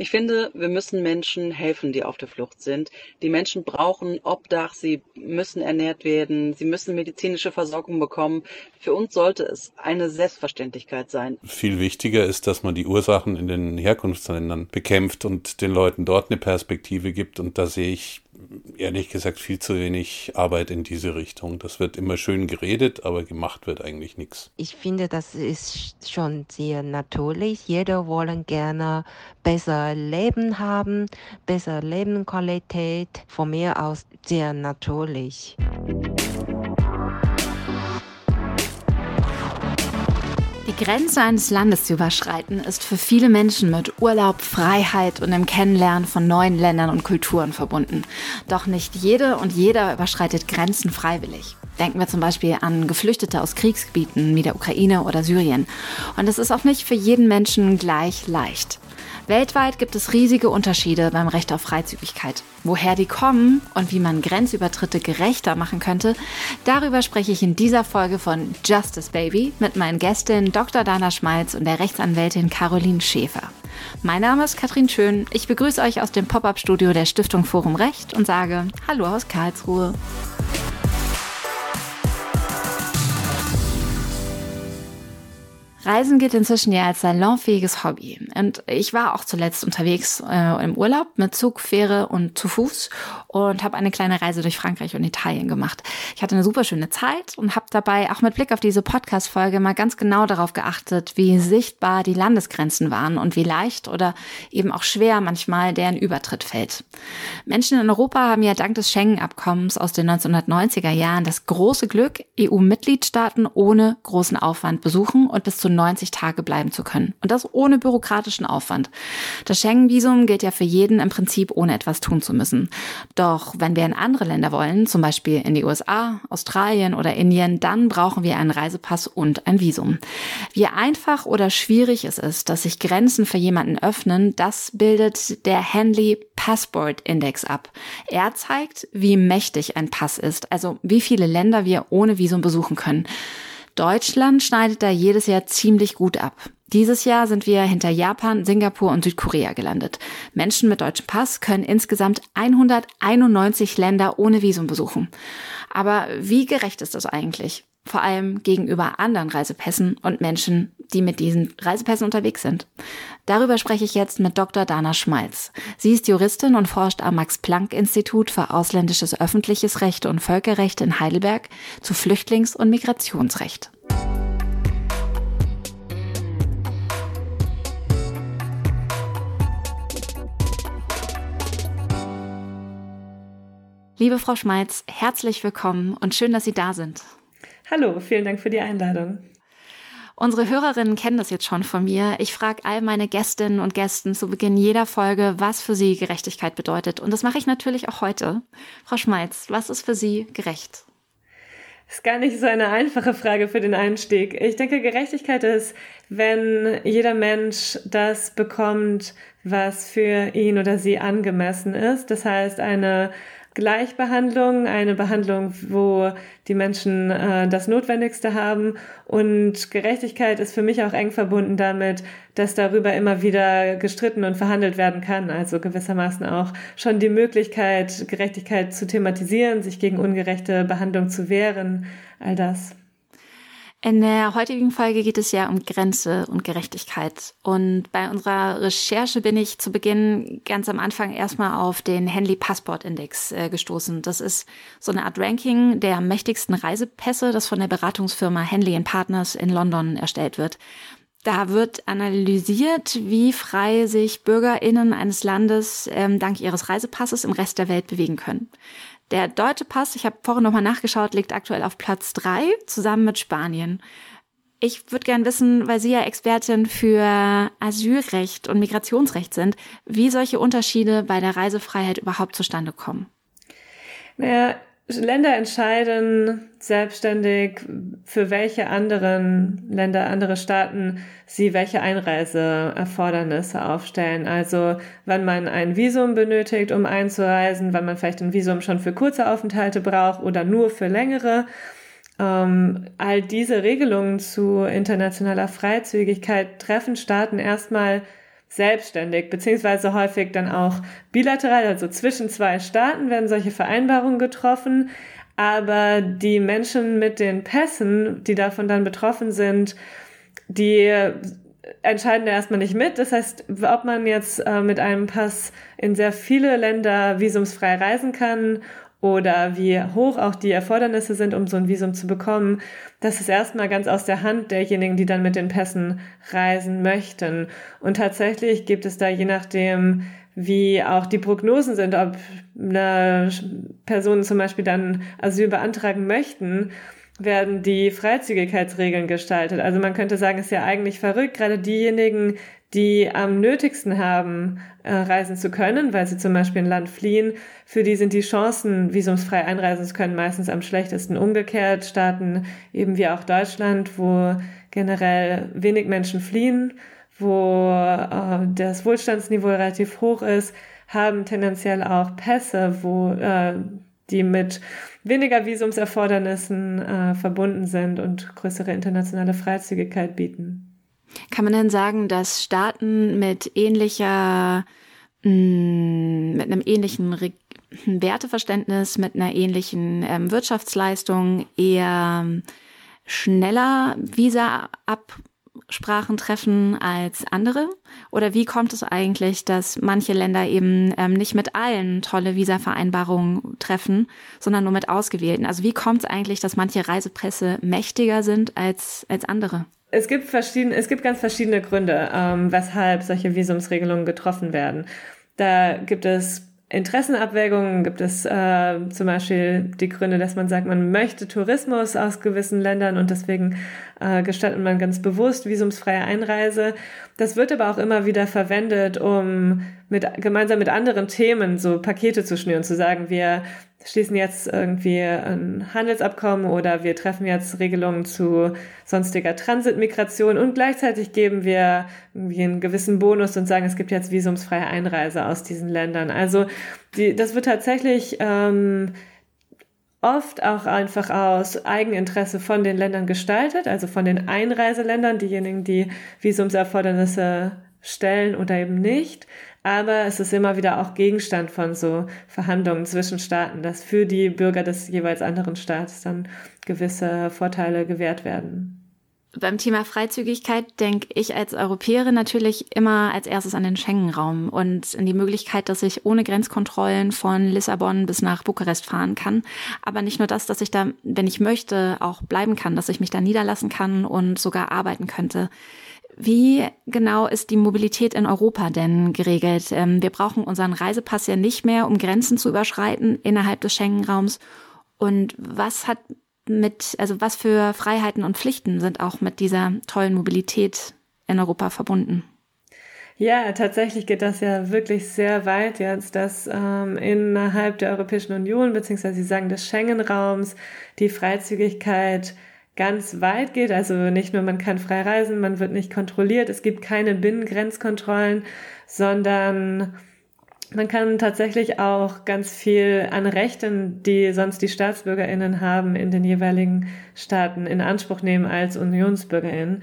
Ich finde, wir müssen Menschen helfen, die auf der Flucht sind. Die Menschen brauchen Obdach, sie müssen ernährt werden, sie müssen medizinische Versorgung bekommen. Für uns sollte es eine Selbstverständlichkeit sein. Viel wichtiger ist, dass man die Ursachen in den Herkunftsländern bekämpft und den Leuten dort eine Perspektive gibt. Und da sehe ich ehrlich gesagt viel zu wenig Arbeit in diese Richtung. Das wird immer schön geredet, aber gemacht wird eigentlich nichts. Ich finde, das ist schon sehr natürlich. Jeder wollen gerne besser Leben haben, bessere Lebensqualität. Von mir aus sehr natürlich. Die Grenze eines Landes zu überschreiten, ist für viele Menschen mit Urlaub, Freiheit und dem Kennenlernen von neuen Ländern und Kulturen verbunden. Doch nicht jede und jeder überschreitet Grenzen freiwillig. Denken wir zum Beispiel an Geflüchtete aus Kriegsgebieten wie der Ukraine oder Syrien. Und es ist auch nicht für jeden Menschen gleich leicht. Weltweit gibt es riesige Unterschiede beim Recht auf Freizügigkeit. Woher die kommen und wie man Grenzübertritte gerechter machen könnte, darüber spreche ich in dieser Folge von Justice Baby mit meinen Gästinnen Dr. Dana Schmalz und der Rechtsanwältin Caroline Schäfer. Mein Name ist Katrin Schön. Ich begrüße euch aus dem Pop-up-Studio der Stiftung Forum Recht und sage Hallo aus Karlsruhe. Reisen gilt inzwischen ja als salonfähiges Hobby. Und ich war auch zuletzt unterwegs äh, im Urlaub mit Zug, Fähre und zu Fuß und habe eine kleine Reise durch Frankreich und Italien gemacht. Ich hatte eine super schöne Zeit und habe dabei auch mit Blick auf diese Podcast-Folge mal ganz genau darauf geachtet, wie sichtbar die Landesgrenzen waren und wie leicht oder eben auch schwer manchmal deren Übertritt fällt. Menschen in Europa haben ja dank des Schengen-Abkommens aus den 1990er Jahren das große Glück, EU-Mitgliedstaaten ohne großen Aufwand besuchen und bis zu 90 Tage bleiben zu können. Und das ohne bürokratischen Aufwand. Das Schengen-Visum gilt ja für jeden im Prinzip ohne etwas tun zu müssen. Doch wenn wir in andere Länder wollen, zum Beispiel in die USA, Australien oder Indien, dann brauchen wir einen Reisepass und ein Visum. Wie einfach oder schwierig es ist, dass sich Grenzen für jemanden öffnen, das bildet der Henley Passport Index ab. Er zeigt, wie mächtig ein Pass ist, also wie viele Länder wir ohne Visum besuchen können. Deutschland schneidet da jedes Jahr ziemlich gut ab. Dieses Jahr sind wir hinter Japan, Singapur und Südkorea gelandet. Menschen mit deutschem Pass können insgesamt 191 Länder ohne Visum besuchen. Aber wie gerecht ist das eigentlich? Vor allem gegenüber anderen Reisepässen und Menschen, die mit diesen Reisepässen unterwegs sind. Darüber spreche ich jetzt mit Dr. Dana Schmalz. Sie ist Juristin und forscht am Max-Planck-Institut für ausländisches öffentliches Recht und Völkerrecht in Heidelberg zu Flüchtlings- und Migrationsrecht. Liebe Frau Schmalz, herzlich willkommen und schön, dass Sie da sind. Hallo, vielen Dank für die Einladung. Unsere Hörerinnen kennen das jetzt schon von mir. Ich frage all meine Gästinnen und Gästen zu Beginn jeder Folge, was für sie Gerechtigkeit bedeutet. Und das mache ich natürlich auch heute. Frau Schmalz, was ist für Sie gerecht? Ist gar nicht so eine einfache Frage für den Einstieg. Ich denke, Gerechtigkeit ist, wenn jeder Mensch das bekommt, was für ihn oder sie angemessen ist. Das heißt, eine Gleichbehandlung, eine Behandlung, wo die Menschen äh, das Notwendigste haben. Und Gerechtigkeit ist für mich auch eng verbunden damit, dass darüber immer wieder gestritten und verhandelt werden kann. Also gewissermaßen auch schon die Möglichkeit, Gerechtigkeit zu thematisieren, sich gegen ungerechte Behandlung zu wehren, all das. In der heutigen Folge geht es ja um Grenze und Gerechtigkeit. Und bei unserer Recherche bin ich zu Beginn ganz am Anfang erstmal auf den Henley Passport Index äh, gestoßen. Das ist so eine Art Ranking der mächtigsten Reisepässe, das von der Beratungsfirma Henley Partners in London erstellt wird. Da wird analysiert, wie frei sich BürgerInnen eines Landes ähm, dank ihres Reisepasses im Rest der Welt bewegen können. Der deutsche Pass, ich habe vorhin nochmal nachgeschaut, liegt aktuell auf Platz drei zusammen mit Spanien. Ich würde gern wissen, weil Sie ja Expertin für Asylrecht und Migrationsrecht sind, wie solche Unterschiede bei der Reisefreiheit überhaupt zustande kommen. Naja, Länder entscheiden selbstständig, für welche anderen Länder, andere Staaten sie welche Einreiseerfordernisse aufstellen. Also wann man ein Visum benötigt, um einzureisen, wann man vielleicht ein Visum schon für kurze Aufenthalte braucht oder nur für längere. Ähm, all diese Regelungen zu internationaler Freizügigkeit treffen Staaten erstmal selbstständig, beziehungsweise häufig dann auch bilateral, also zwischen zwei Staaten werden solche Vereinbarungen getroffen. Aber die Menschen mit den Pässen, die davon dann betroffen sind, die entscheiden da erstmal nicht mit. Das heißt, ob man jetzt äh, mit einem Pass in sehr viele Länder visumsfrei reisen kann oder wie hoch auch die Erfordernisse sind, um so ein Visum zu bekommen, das ist erstmal ganz aus der Hand derjenigen, die dann mit den Pässen reisen möchten. Und tatsächlich gibt es da je nachdem, wie auch die Prognosen sind, ob eine Person zum Beispiel dann Asyl beantragen möchten, werden die Freizügigkeitsregeln gestaltet. Also man könnte sagen, es ist ja eigentlich verrückt, gerade diejenigen, die am nötigsten haben, äh, reisen zu können, weil sie zum Beispiel ein Land fliehen, für die sind die Chancen, visumsfrei einreisen zu können, meistens am schlechtesten. Umgekehrt Staaten eben wie auch Deutschland, wo generell wenig Menschen fliehen, wo äh, das Wohlstandsniveau relativ hoch ist, haben tendenziell auch Pässe, wo äh, die mit weniger Visumserfordernissen äh, verbunden sind und größere internationale Freizügigkeit bieten. Kann man denn sagen, dass Staaten mit ähnlicher, mm, mit einem ähnlichen Re Werteverständnis, mit einer ähnlichen ähm, Wirtschaftsleistung eher schneller Visa Absprachen treffen als andere? Oder wie kommt es eigentlich, dass manche Länder eben ähm, nicht mit allen tolle Visa-Vereinbarungen treffen, sondern nur mit ausgewählten? Also wie kommt es eigentlich, dass manche Reisepresse mächtiger sind als, als andere? Es gibt verschiedene, es gibt ganz verschiedene Gründe, ähm, weshalb solche Visumsregelungen getroffen werden. Da gibt es Interessenabwägungen, gibt es äh, zum Beispiel die Gründe, dass man sagt, man möchte Tourismus aus gewissen Ländern und deswegen äh, gestattet man ganz bewusst visumsfreie Einreise. Das wird aber auch immer wieder verwendet, um mit, gemeinsam mit anderen Themen so Pakete zu schnüren, zu sagen, wir schließen jetzt irgendwie ein Handelsabkommen oder wir treffen jetzt Regelungen zu sonstiger Transitmigration und gleichzeitig geben wir irgendwie einen gewissen Bonus und sagen, es gibt jetzt visumsfreie Einreise aus diesen Ländern. Also die, das wird tatsächlich ähm, oft auch einfach aus Eigeninteresse von den Ländern gestaltet, also von den Einreiseländern, diejenigen, die Visumserfordernisse stellen oder eben nicht. Aber es ist immer wieder auch Gegenstand von so Verhandlungen zwischen Staaten, dass für die Bürger des jeweils anderen Staates dann gewisse Vorteile gewährt werden. Beim Thema Freizügigkeit denke ich als Europäerin natürlich immer als erstes an den Schengen-Raum und in die Möglichkeit, dass ich ohne Grenzkontrollen von Lissabon bis nach Bukarest fahren kann. Aber nicht nur das, dass ich da, wenn ich möchte, auch bleiben kann, dass ich mich da niederlassen kann und sogar arbeiten könnte. Wie genau ist die Mobilität in Europa denn geregelt? Ähm, wir brauchen unseren Reisepass ja nicht mehr, um Grenzen zu überschreiten innerhalb des Schengen-Raums. Und was hat mit, also was für Freiheiten und Pflichten sind auch mit dieser tollen Mobilität in Europa verbunden? Ja, tatsächlich geht das ja wirklich sehr weit jetzt, dass ähm, innerhalb der Europäischen Union, beziehungsweise Sie sagen des Schengen-Raums, die Freizügigkeit ganz weit geht. Also nicht nur man kann frei reisen, man wird nicht kontrolliert, es gibt keine Binnengrenzkontrollen, sondern man kann tatsächlich auch ganz viel an Rechten, die sonst die Staatsbürgerinnen haben, in den jeweiligen Staaten in Anspruch nehmen als Unionsbürgerinnen.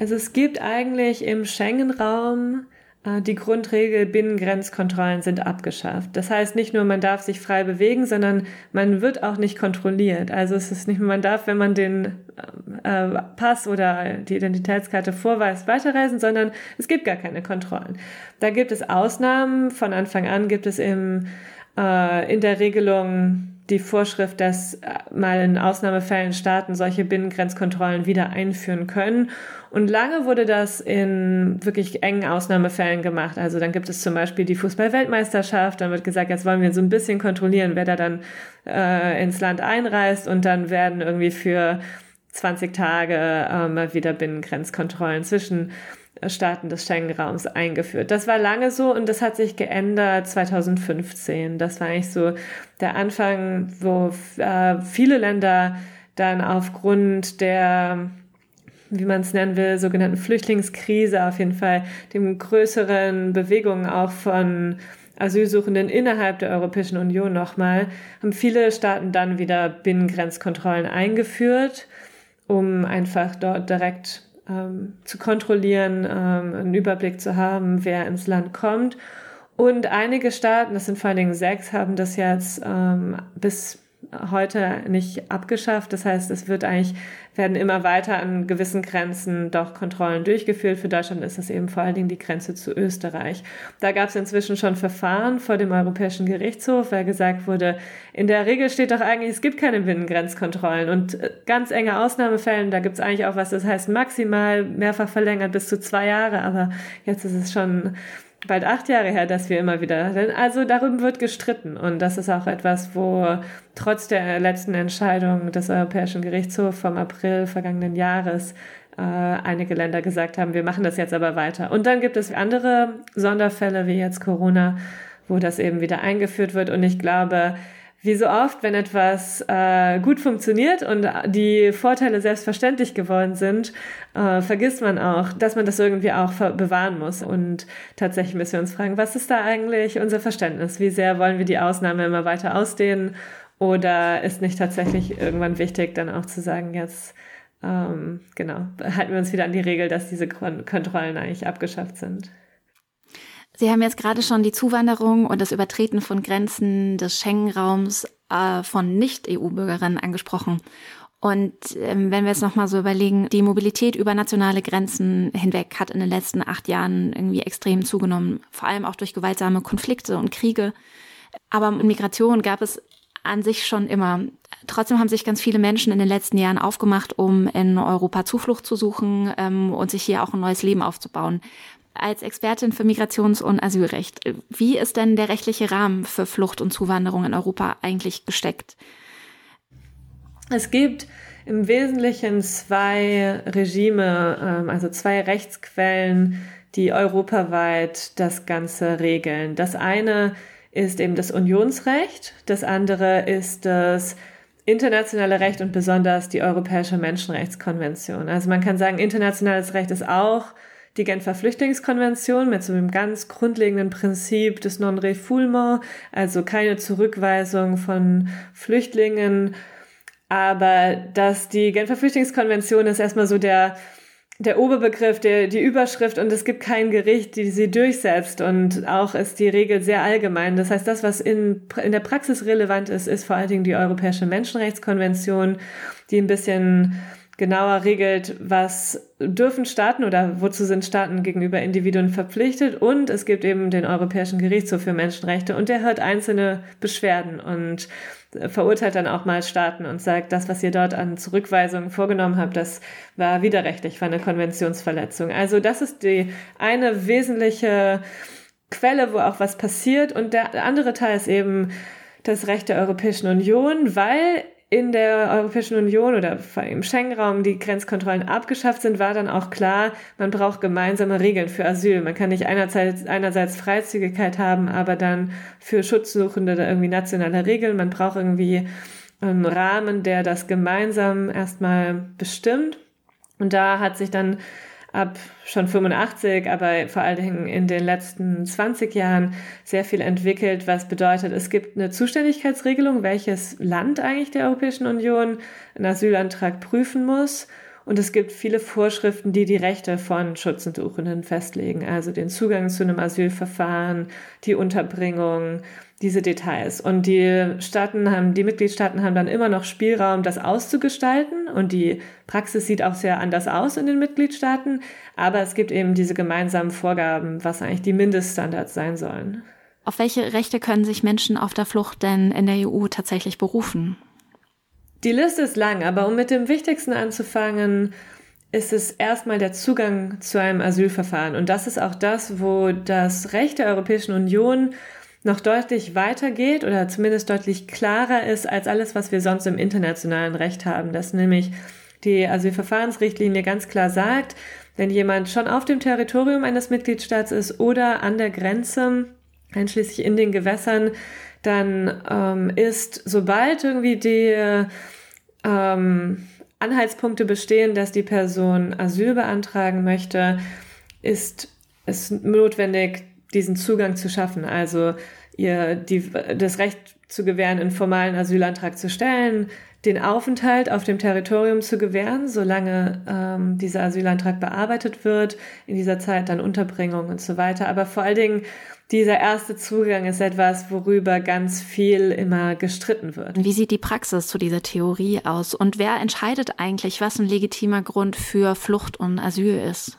Also es gibt eigentlich im Schengen-Raum die Grundregel Binnengrenzkontrollen sind abgeschafft. Das heißt nicht nur, man darf sich frei bewegen, sondern man wird auch nicht kontrolliert. Also es ist nicht, man darf, wenn man den äh, Pass oder die Identitätskarte vorweist, weiterreisen, sondern es gibt gar keine Kontrollen. Da gibt es Ausnahmen. Von Anfang an gibt es im, äh, in der Regelung die Vorschrift, dass äh, mal in Ausnahmefällen Staaten solche Binnengrenzkontrollen wieder einführen können. Und lange wurde das in wirklich engen Ausnahmefällen gemacht. Also dann gibt es zum Beispiel die Fußball-Weltmeisterschaft. Dann wird gesagt, jetzt wollen wir so ein bisschen kontrollieren, wer da dann äh, ins Land einreist. Und dann werden irgendwie für 20 Tage äh, mal wieder Binnengrenzkontrollen zwischen Staaten des Schengen-Raums eingeführt. Das war lange so und das hat sich geändert 2015. Das war eigentlich so der Anfang, wo äh, viele Länder dann aufgrund der wie man es nennen will, sogenannten Flüchtlingskrise auf jeden Fall, dem größeren Bewegungen auch von Asylsuchenden innerhalb der Europäischen Union nochmal, haben viele Staaten dann wieder Binnengrenzkontrollen eingeführt, um einfach dort direkt ähm, zu kontrollieren, ähm, einen Überblick zu haben, wer ins Land kommt. Und einige Staaten, das sind vor allen Dingen sechs, haben das jetzt ähm, bis heute nicht abgeschafft. Das heißt, es wird eigentlich, werden immer weiter an gewissen Grenzen doch Kontrollen durchgeführt. Für Deutschland ist das eben vor allen Dingen die Grenze zu Österreich. Da gab es inzwischen schon Verfahren vor dem Europäischen Gerichtshof, weil gesagt wurde, in der Regel steht doch eigentlich, es gibt keine Binnengrenzkontrollen und äh, ganz enge Ausnahmefällen, da gibt es eigentlich auch was, das heißt maximal mehrfach verlängert bis zu zwei Jahre, aber jetzt ist es schon bald acht Jahre her, dass wir immer wieder, also darüber wird gestritten. Und das ist auch etwas, wo trotz der letzten Entscheidung des Europäischen Gerichtshofs vom April vergangenen Jahres äh, einige Länder gesagt haben, wir machen das jetzt aber weiter. Und dann gibt es andere Sonderfälle wie jetzt Corona, wo das eben wieder eingeführt wird. Und ich glaube, wie so oft, wenn etwas äh, gut funktioniert und die Vorteile selbstverständlich geworden sind, äh, vergisst man auch, dass man das irgendwie auch bewahren muss. Und tatsächlich müssen wir uns fragen, was ist da eigentlich unser Verständnis? Wie sehr wollen wir die Ausnahme immer weiter ausdehnen? Oder ist nicht tatsächlich irgendwann wichtig, dann auch zu sagen, jetzt ähm, genau, halten wir uns wieder an die Regel, dass diese Kontrollen eigentlich abgeschafft sind? Sie haben jetzt gerade schon die Zuwanderung und das Übertreten von Grenzen des Schengen-Raums äh, von Nicht-EU-Bürgerinnen angesprochen. Und ähm, wenn wir jetzt nochmal so überlegen, die Mobilität über nationale Grenzen hinweg hat in den letzten acht Jahren irgendwie extrem zugenommen, vor allem auch durch gewaltsame Konflikte und Kriege. Aber Migration gab es an sich schon immer. Trotzdem haben sich ganz viele Menschen in den letzten Jahren aufgemacht, um in Europa Zuflucht zu suchen ähm, und sich hier auch ein neues Leben aufzubauen als Expertin für Migrations- und Asylrecht. Wie ist denn der rechtliche Rahmen für Flucht und Zuwanderung in Europa eigentlich gesteckt? Es gibt im Wesentlichen zwei Regime, ähm, also zwei Rechtsquellen, die europaweit das Ganze regeln. Das eine ist eben das Unionsrecht, das andere ist das internationale Recht und besonders die Europäische Menschenrechtskonvention. Also man kann sagen, internationales Recht ist auch die Genfer Flüchtlingskonvention mit so einem ganz grundlegenden Prinzip des Non-Refoulement, also keine Zurückweisung von Flüchtlingen. Aber dass die Genfer Flüchtlingskonvention ist erstmal so der, der Oberbegriff, der, die Überschrift und es gibt kein Gericht, die sie durchsetzt und auch ist die Regel sehr allgemein. Das heißt, das, was in, in der Praxis relevant ist, ist vor allen Dingen die Europäische Menschenrechtskonvention, die ein bisschen genauer regelt, was dürfen Staaten oder wozu sind Staaten gegenüber Individuen verpflichtet. Und es gibt eben den Europäischen Gerichtshof für Menschenrechte und der hört einzelne Beschwerden und verurteilt dann auch mal Staaten und sagt, das, was ihr dort an Zurückweisungen vorgenommen habt, das war widerrechtlich, war eine Konventionsverletzung. Also das ist die eine wesentliche Quelle, wo auch was passiert. Und der andere Teil ist eben das Recht der Europäischen Union, weil in der Europäischen Union oder im Schengen-Raum die Grenzkontrollen abgeschafft sind, war dann auch klar, man braucht gemeinsame Regeln für Asyl. Man kann nicht einerseits, einerseits Freizügigkeit haben, aber dann für Schutzsuchende irgendwie nationale Regeln. Man braucht irgendwie einen Rahmen, der das gemeinsam erstmal bestimmt. Und da hat sich dann ab schon 85, aber vor allen Dingen in den letzten 20 Jahren sehr viel entwickelt, was bedeutet, es gibt eine Zuständigkeitsregelung, welches Land eigentlich der Europäischen Union einen Asylantrag prüfen muss. Und es gibt viele Vorschriften, die die Rechte von Schutzsuchenden festlegen, also den Zugang zu einem Asylverfahren, die Unterbringung, diese Details. Und die Staaten haben, die Mitgliedstaaten haben dann immer noch Spielraum, das auszugestalten. Und die Praxis sieht auch sehr anders aus in den Mitgliedstaaten. Aber es gibt eben diese gemeinsamen Vorgaben, was eigentlich die Mindeststandards sein sollen. Auf welche Rechte können sich Menschen auf der Flucht denn in der EU tatsächlich berufen? Die Liste ist lang, aber um mit dem Wichtigsten anzufangen, ist es erstmal der Zugang zu einem Asylverfahren. Und das ist auch das, wo das Recht der Europäischen Union noch deutlich weitergeht oder zumindest deutlich klarer ist als alles, was wir sonst im internationalen Recht haben. Das nämlich die Asylverfahrensrichtlinie ganz klar sagt, wenn jemand schon auf dem Territorium eines Mitgliedstaats ist oder an der Grenze, einschließlich in den Gewässern, dann ähm, ist, sobald irgendwie die ähm, Anhaltspunkte bestehen, dass die Person Asyl beantragen möchte, ist es notwendig, diesen Zugang zu schaffen, also ihr die, das Recht zu gewähren, einen formalen Asylantrag zu stellen, den Aufenthalt auf dem Territorium zu gewähren, solange ähm, dieser Asylantrag bearbeitet wird, in dieser Zeit dann Unterbringung und so weiter. Aber vor allen Dingen dieser erste Zugang ist etwas, worüber ganz viel immer gestritten wird. Wie sieht die Praxis zu dieser Theorie aus? Und wer entscheidet eigentlich, was ein legitimer Grund für Flucht und Asyl ist?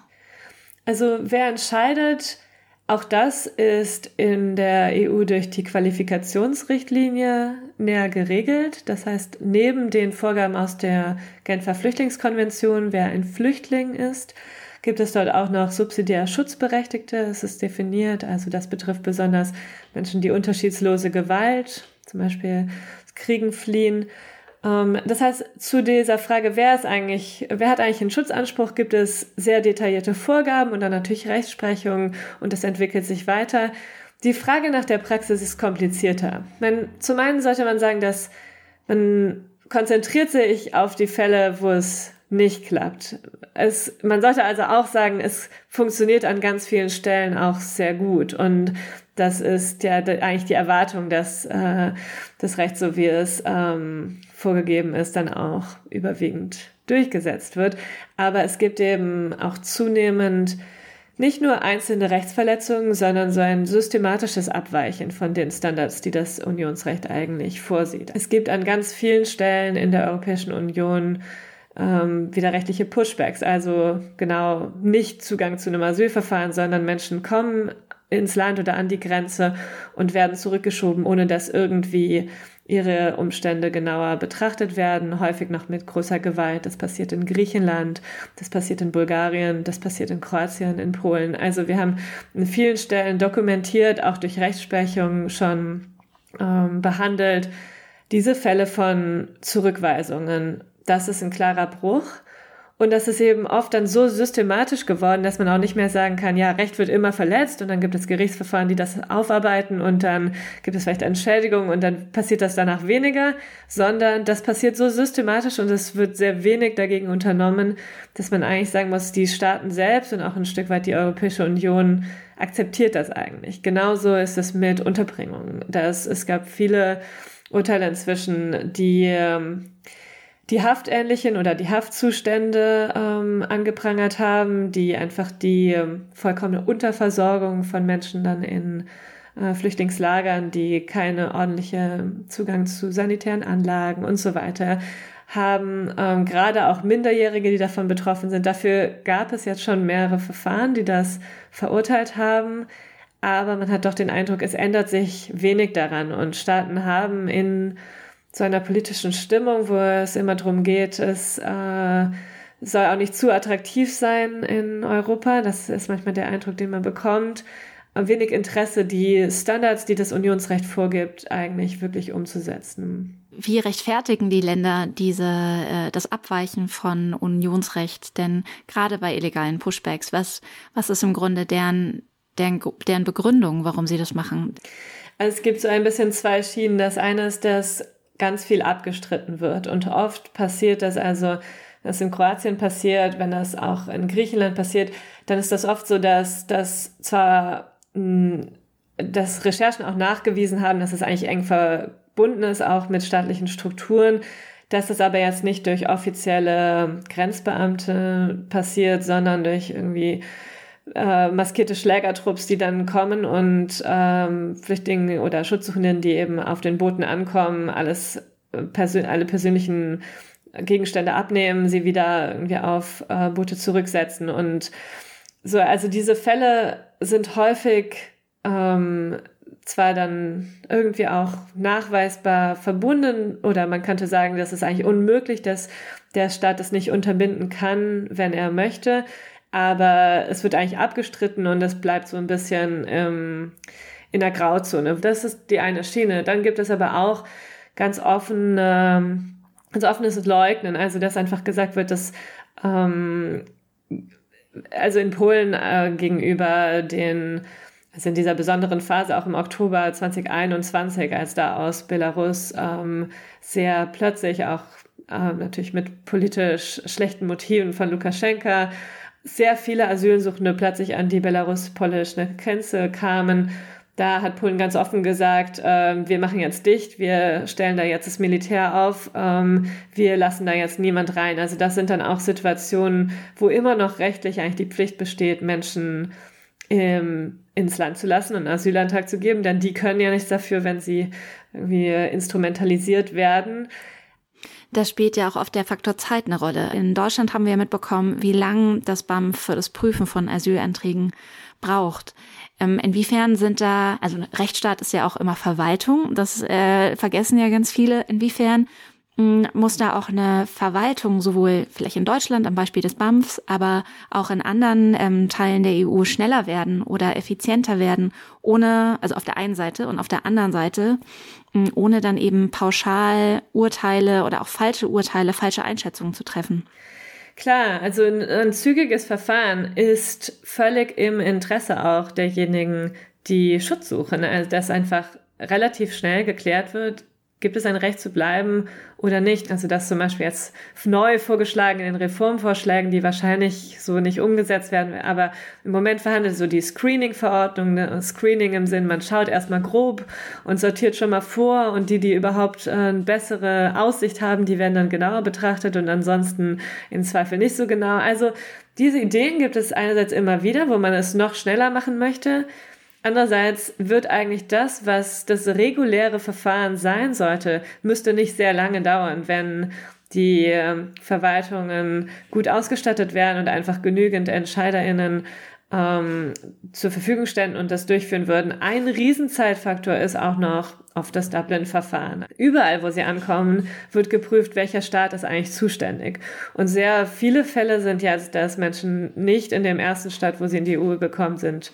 Also wer entscheidet, auch das ist in der EU durch die Qualifikationsrichtlinie näher geregelt. Das heißt, neben den Vorgaben aus der Genfer Flüchtlingskonvention, wer ein Flüchtling ist, gibt es dort auch noch subsidiär Schutzberechtigte. Es ist definiert. Also das betrifft besonders Menschen, die unterschiedslose Gewalt, zum Beispiel Kriegen fliehen, ähm, das heißt, zu dieser Frage, wer ist eigentlich, wer hat eigentlich einen Schutzanspruch, gibt es sehr detaillierte Vorgaben und dann natürlich Rechtsprechung und das entwickelt sich weiter. Die Frage nach der Praxis ist komplizierter. Man, zum einen sollte man sagen, dass man konzentriert sich auf die Fälle, wo es nicht klappt. Es, man sollte also auch sagen, es funktioniert an ganz vielen Stellen auch sehr gut. Und das ist ja eigentlich die Erwartung, dass äh, das Recht, so wie es ähm, vorgegeben ist, dann auch überwiegend durchgesetzt wird. Aber es gibt eben auch zunehmend nicht nur einzelne Rechtsverletzungen, sondern so ein systematisches Abweichen von den Standards, die das Unionsrecht eigentlich vorsieht. Es gibt an ganz vielen Stellen in der Europäischen Union ähm, widerrechtliche Pushbacks, also genau nicht Zugang zu einem Asylverfahren, sondern Menschen kommen ins Land oder an die Grenze und werden zurückgeschoben, ohne dass irgendwie ihre Umstände genauer betrachtet werden, häufig noch mit großer Gewalt. Das passiert in Griechenland, das passiert in Bulgarien, das passiert in Kroatien, in Polen. Also wir haben in vielen Stellen dokumentiert, auch durch Rechtsprechung schon ähm, behandelt, diese Fälle von Zurückweisungen. Das ist ein klarer Bruch. Und das ist eben oft dann so systematisch geworden, dass man auch nicht mehr sagen kann, ja, Recht wird immer verletzt und dann gibt es Gerichtsverfahren, die das aufarbeiten und dann gibt es vielleicht Entschädigung und dann passiert das danach weniger, sondern das passiert so systematisch und es wird sehr wenig dagegen unternommen, dass man eigentlich sagen muss, die Staaten selbst und auch ein Stück weit die Europäische Union akzeptiert das eigentlich. Genauso ist es mit Unterbringung. Das, es gab viele Urteile inzwischen, die ähm, die haftähnlichen oder die Haftzustände ähm, angeprangert haben, die einfach die ähm, vollkommene Unterversorgung von Menschen dann in äh, Flüchtlingslagern, die keine ordentliche Zugang zu sanitären Anlagen und so weiter haben, ähm, gerade auch Minderjährige, die davon betroffen sind. Dafür gab es jetzt schon mehrere Verfahren, die das verurteilt haben. Aber man hat doch den Eindruck, es ändert sich wenig daran und Staaten haben in zu einer politischen Stimmung, wo es immer darum geht, es äh, soll auch nicht zu attraktiv sein in Europa. Das ist manchmal der Eindruck, den man bekommt. Wenig Interesse, die Standards, die das Unionsrecht vorgibt, eigentlich wirklich umzusetzen. Wie rechtfertigen die Länder diese, äh, das Abweichen von Unionsrecht denn gerade bei illegalen Pushbacks? Was, was ist im Grunde deren, deren, deren Begründung, warum sie das machen? Also es gibt so ein bisschen zwei Schienen. Das eine ist, dass ganz viel abgestritten wird. Und oft passiert das also, das in Kroatien passiert, wenn das auch in Griechenland passiert, dann ist das oft so, dass das zwar mh, dass Recherchen auch nachgewiesen haben, dass es eigentlich eng verbunden ist, auch mit staatlichen Strukturen, dass es aber jetzt nicht durch offizielle Grenzbeamte passiert, sondern durch irgendwie äh, maskierte Schlägertrupps, die dann kommen und ähm, Flüchtlinge oder Schutzsuchenden, die eben auf den Booten ankommen, alles äh, persön alle persönlichen Gegenstände abnehmen, sie wieder irgendwie auf äh, Boote zurücksetzen und so. Also diese Fälle sind häufig ähm, zwar dann irgendwie auch nachweisbar verbunden oder man könnte sagen, das ist eigentlich unmöglich, dass der Staat das nicht unterbinden kann, wenn er möchte aber es wird eigentlich abgestritten und es bleibt so ein bisschen ähm, in der Grauzone. Das ist die eine Schiene. Dann gibt es aber auch ganz offen, ähm, ganz offenes Leugnen, also dass einfach gesagt wird, dass ähm, also in Polen äh, gegenüber den also in dieser besonderen Phase auch im Oktober 2021, als da aus Belarus ähm, sehr plötzlich auch äh, natürlich mit politisch schlechten Motiven von Lukaschenka sehr viele Asylsuchende plötzlich an die belarus-polnische Grenze kamen, Da hat Polen ganz offen gesagt, äh, wir machen jetzt dicht, wir stellen da jetzt das Militär auf, ähm, wir lassen da jetzt niemand rein. Also das sind dann auch Situationen, wo immer noch rechtlich eigentlich die Pflicht besteht, Menschen ähm, ins Land zu lassen und einen Asylantrag zu geben, denn die können ja nichts dafür, wenn sie irgendwie instrumentalisiert werden. Da spielt ja auch oft der Faktor Zeit eine Rolle. In Deutschland haben wir mitbekommen, wie lang das BAM für das Prüfen von Asylanträgen braucht. Ähm, inwiefern sind da, also Rechtsstaat ist ja auch immer Verwaltung, das äh, vergessen ja ganz viele. Inwiefern muss da auch eine Verwaltung sowohl vielleicht in Deutschland am Beispiel des BAMFs, aber auch in anderen ähm, Teilen der EU schneller werden oder effizienter werden, ohne, also auf der einen Seite und auf der anderen Seite, mh, hm, ohne dann eben pauschal Urteile oder auch falsche Urteile, falsche Einschätzungen zu treffen? Klar, also ein, ein zügiges Verfahren ist völlig im Interesse auch derjenigen, die Schutz suchen. Also dass einfach relativ schnell geklärt wird, gibt es ein Recht zu bleiben oder nicht. Also das zum Beispiel jetzt neu vorgeschlagen in den Reformvorschlägen, die wahrscheinlich so nicht umgesetzt werden, aber im Moment verhandelt so die Screening-Verordnung, ne? Screening im Sinn, man schaut erstmal grob und sortiert schon mal vor und die, die überhaupt äh, eine bessere Aussicht haben, die werden dann genauer betrachtet und ansonsten im Zweifel nicht so genau. Also diese Ideen gibt es einerseits immer wieder, wo man es noch schneller machen möchte. Andererseits wird eigentlich das, was das reguläre Verfahren sein sollte, müsste nicht sehr lange dauern, wenn die ähm, Verwaltungen gut ausgestattet werden und einfach genügend EntscheiderInnen ähm, zur Verfügung ständen und das durchführen würden. Ein Riesenzeitfaktor ist auch noch auf das Dublin-Verfahren. Überall, wo sie ankommen, wird geprüft, welcher Staat ist eigentlich zuständig. Und sehr viele Fälle sind jetzt, dass Menschen nicht in dem ersten Staat, wo sie in die EU gekommen sind,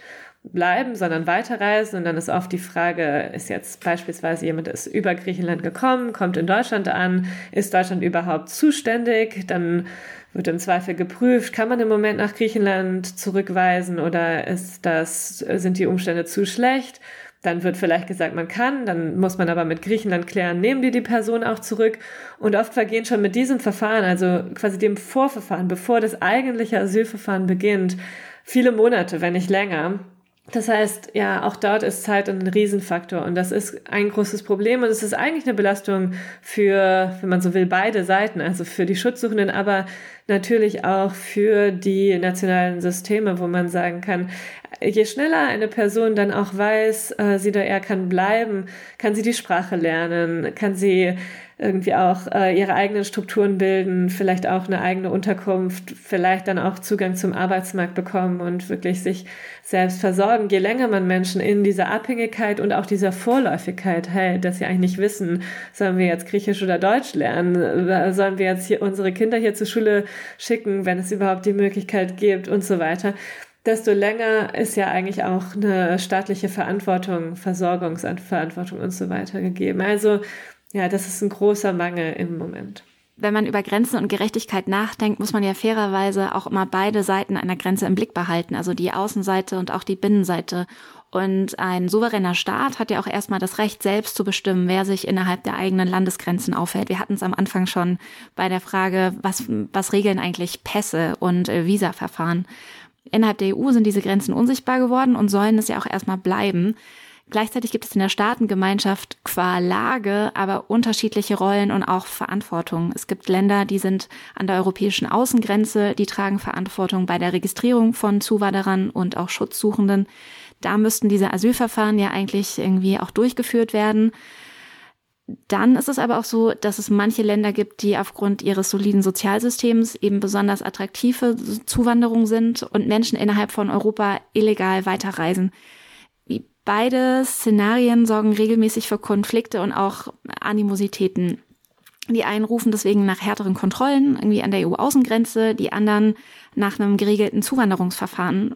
bleiben, sondern weiterreisen. Und dann ist oft die Frage, ist jetzt beispielsweise jemand ist über Griechenland gekommen, kommt in Deutschland an, ist Deutschland überhaupt zuständig? Dann wird im Zweifel geprüft, kann man im Moment nach Griechenland zurückweisen oder ist das, sind die Umstände zu schlecht? Dann wird vielleicht gesagt, man kann, dann muss man aber mit Griechenland klären, nehmen die die Person auch zurück. Und oft vergehen schon mit diesem Verfahren, also quasi dem Vorverfahren, bevor das eigentliche Asylverfahren beginnt, viele Monate, wenn nicht länger. Das heißt, ja, auch dort ist Zeit ein Riesenfaktor und das ist ein großes Problem und es ist eigentlich eine Belastung für, wenn man so will, beide Seiten, also für die Schutzsuchenden, aber natürlich auch für die nationalen Systeme, wo man sagen kann, je schneller eine Person dann auch weiß, äh, sie oder er kann bleiben, kann sie die Sprache lernen, kann sie irgendwie auch äh, ihre eigenen Strukturen bilden, vielleicht auch eine eigene Unterkunft, vielleicht dann auch Zugang zum Arbeitsmarkt bekommen und wirklich sich selbst versorgen. Je länger man Menschen in dieser Abhängigkeit und auch dieser Vorläufigkeit hält, dass sie eigentlich nicht wissen, sollen wir jetzt Griechisch oder Deutsch lernen, sollen wir jetzt hier unsere Kinder hier zur Schule schicken, wenn es überhaupt die Möglichkeit gibt und so weiter desto länger ist ja eigentlich auch eine staatliche Verantwortung, Versorgungsverantwortung und so weiter gegeben. Also ja, das ist ein großer Mangel im Moment. Wenn man über Grenzen und Gerechtigkeit nachdenkt, muss man ja fairerweise auch immer beide Seiten einer Grenze im Blick behalten, also die Außenseite und auch die Binnenseite. Und ein souveräner Staat hat ja auch erstmal das Recht, selbst zu bestimmen, wer sich innerhalb der eigenen Landesgrenzen aufhält. Wir hatten es am Anfang schon bei der Frage, was, was regeln eigentlich Pässe und äh, Visaverfahren. Innerhalb der EU sind diese Grenzen unsichtbar geworden und sollen es ja auch erstmal bleiben. Gleichzeitig gibt es in der Staatengemeinschaft qua Lage aber unterschiedliche Rollen und auch Verantwortung. Es gibt Länder, die sind an der europäischen Außengrenze, die tragen Verantwortung bei der Registrierung von Zuwanderern und auch Schutzsuchenden. Da müssten diese Asylverfahren ja eigentlich irgendwie auch durchgeführt werden. Dann ist es aber auch so, dass es manche Länder gibt, die aufgrund ihres soliden Sozialsystems eben besonders attraktive Zuwanderung sind und Menschen innerhalb von Europa illegal weiterreisen. Beide Szenarien sorgen regelmäßig für Konflikte und auch Animositäten. Die einen rufen deswegen nach härteren Kontrollen irgendwie an der EU-Außengrenze, die anderen nach einem geregelten Zuwanderungsverfahren,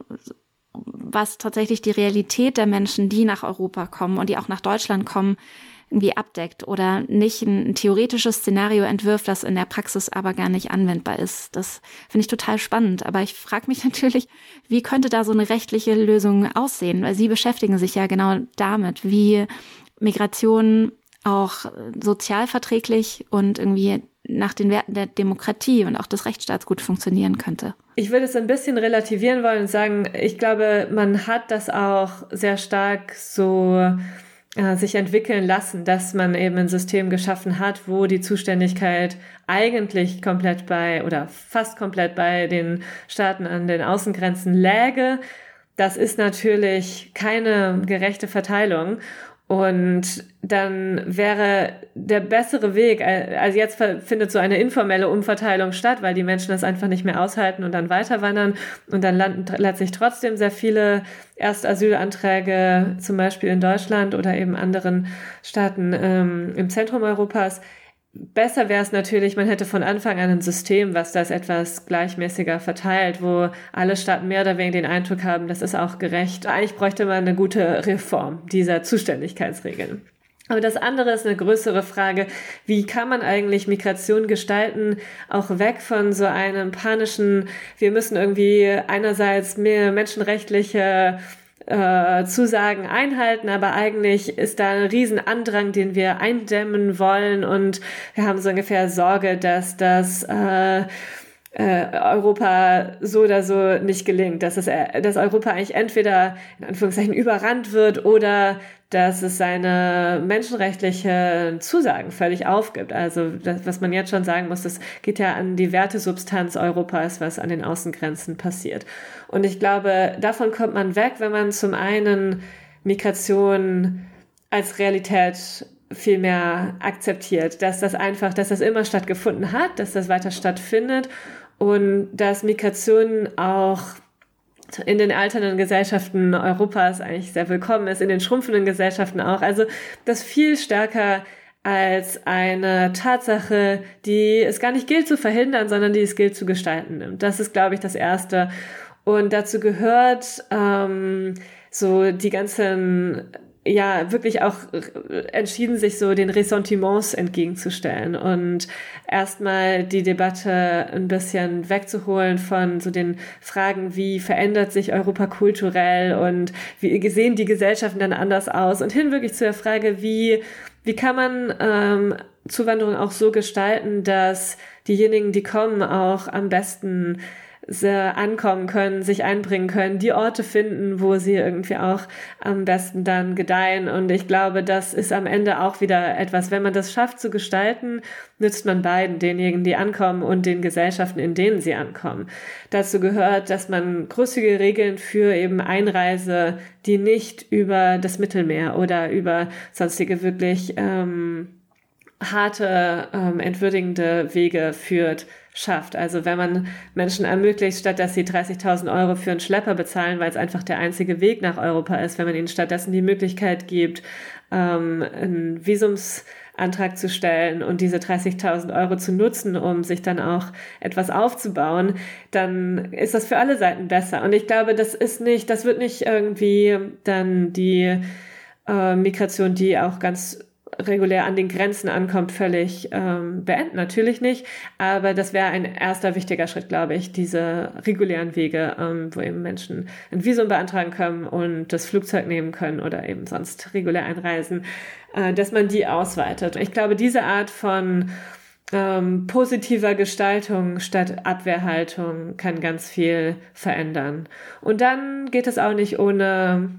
was tatsächlich die Realität der Menschen, die nach Europa kommen und die auch nach Deutschland kommen, irgendwie abdeckt oder nicht ein, theoretisches Szenario entwirft, das in der Praxis aber gar nicht anwendbar ist. Das finde ich total spannend. Aber ich frage mich natürlich, wie könnte da so eine rechtliche Lösung aussehen? Weil Sie beschäftigen sich ja genau damit, wie Migration auch sozialverträglich und irgendwie nach den Werten der Demokratie und auch des Rechtsstaats gut funktionieren könnte. Ich würde es ein bisschen relativieren wollen und sagen, ich glaube, man hat das auch sehr stark so sich entwickeln lassen, dass man eben ein System geschaffen hat, wo die Zuständigkeit eigentlich komplett bei oder fast komplett bei den Staaten an den Außengrenzen läge. Das ist natürlich keine gerechte Verteilung. Und dann wäre der bessere Weg, äh, also jetzt findet so eine informelle Umverteilung statt, weil die Menschen das einfach nicht mehr aushalten und dann weiter wandern und dann landen letztlich trotzdem sehr viele Erstasylanträge, zum Beispiel in Deutschland oder eben anderen Staaten ähm, im Zentrum Europas Besser wäre es natürlich, man hätte von Anfang an ein System, was das etwas gleichmäßiger verteilt, wo alle Staaten mehr oder weniger den Eindruck haben, das ist auch gerecht. Eigentlich bräuchte man eine gute Reform dieser Zuständigkeitsregeln. Aber das andere ist eine größere Frage. Wie kann man eigentlich Migration gestalten, auch weg von so einem panischen, wir müssen irgendwie einerseits mehr menschenrechtliche äh, Zusagen einhalten, aber eigentlich ist da ein Riesenandrang, den wir eindämmen wollen. Und wir haben so ungefähr Sorge, dass das äh, Europa so oder so nicht gelingt, dass, es, äh, dass Europa eigentlich entweder in Anführungszeichen überrannt wird oder dass es seine menschenrechtlichen Zusagen völlig aufgibt. Also das, was man jetzt schon sagen muss, das geht ja an die Wertesubstanz Europas, was an den Außengrenzen passiert. Und ich glaube, davon kommt man weg, wenn man zum einen Migration als Realität viel mehr akzeptiert, dass das einfach, dass das immer stattgefunden hat, dass das weiter stattfindet und dass Migration auch in den alternden Gesellschaften Europas eigentlich sehr willkommen ist, in den schrumpfenden Gesellschaften auch. Also das viel stärker als eine Tatsache, die es gar nicht gilt zu verhindern, sondern die es gilt zu gestalten nimmt. Das ist, glaube ich, das Erste. Und dazu gehört ähm, so die ganzen ja wirklich auch entschieden, sich so den Ressentiments entgegenzustellen und erstmal die Debatte ein bisschen wegzuholen von so den Fragen, wie verändert sich Europa kulturell und wie sehen die Gesellschaften dann anders aus? Und hin wirklich zu der Frage, wie, wie kann man ähm, Zuwanderung auch so gestalten, dass diejenigen, die kommen, auch am besten ankommen können, sich einbringen können, die Orte finden, wo sie irgendwie auch am besten dann gedeihen. Und ich glaube, das ist am Ende auch wieder etwas, wenn man das schafft zu gestalten, nützt man beiden, denjenigen, die ankommen und den Gesellschaften, in denen sie ankommen. Dazu gehört, dass man großzügige Regeln für eben Einreise, die nicht über das Mittelmeer oder über sonstige wirklich ähm, harte, ähm, entwürdigende Wege führt, schafft. Also wenn man Menschen ermöglicht, statt dass sie 30.000 Euro für einen Schlepper bezahlen, weil es einfach der einzige Weg nach Europa ist, wenn man ihnen stattdessen die Möglichkeit gibt, ähm, einen Visumsantrag zu stellen und diese 30.000 Euro zu nutzen, um sich dann auch etwas aufzubauen, dann ist das für alle Seiten besser. Und ich glaube, das ist nicht, das wird nicht irgendwie dann die äh, Migration, die auch ganz regulär an den Grenzen ankommt, völlig ähm, beenden. Natürlich nicht, aber das wäre ein erster wichtiger Schritt, glaube ich, diese regulären Wege, ähm, wo eben Menschen ein Visum beantragen können und das Flugzeug nehmen können oder eben sonst regulär einreisen, äh, dass man die ausweitet. Ich glaube, diese Art von ähm, positiver Gestaltung statt Abwehrhaltung kann ganz viel verändern. Und dann geht es auch nicht ohne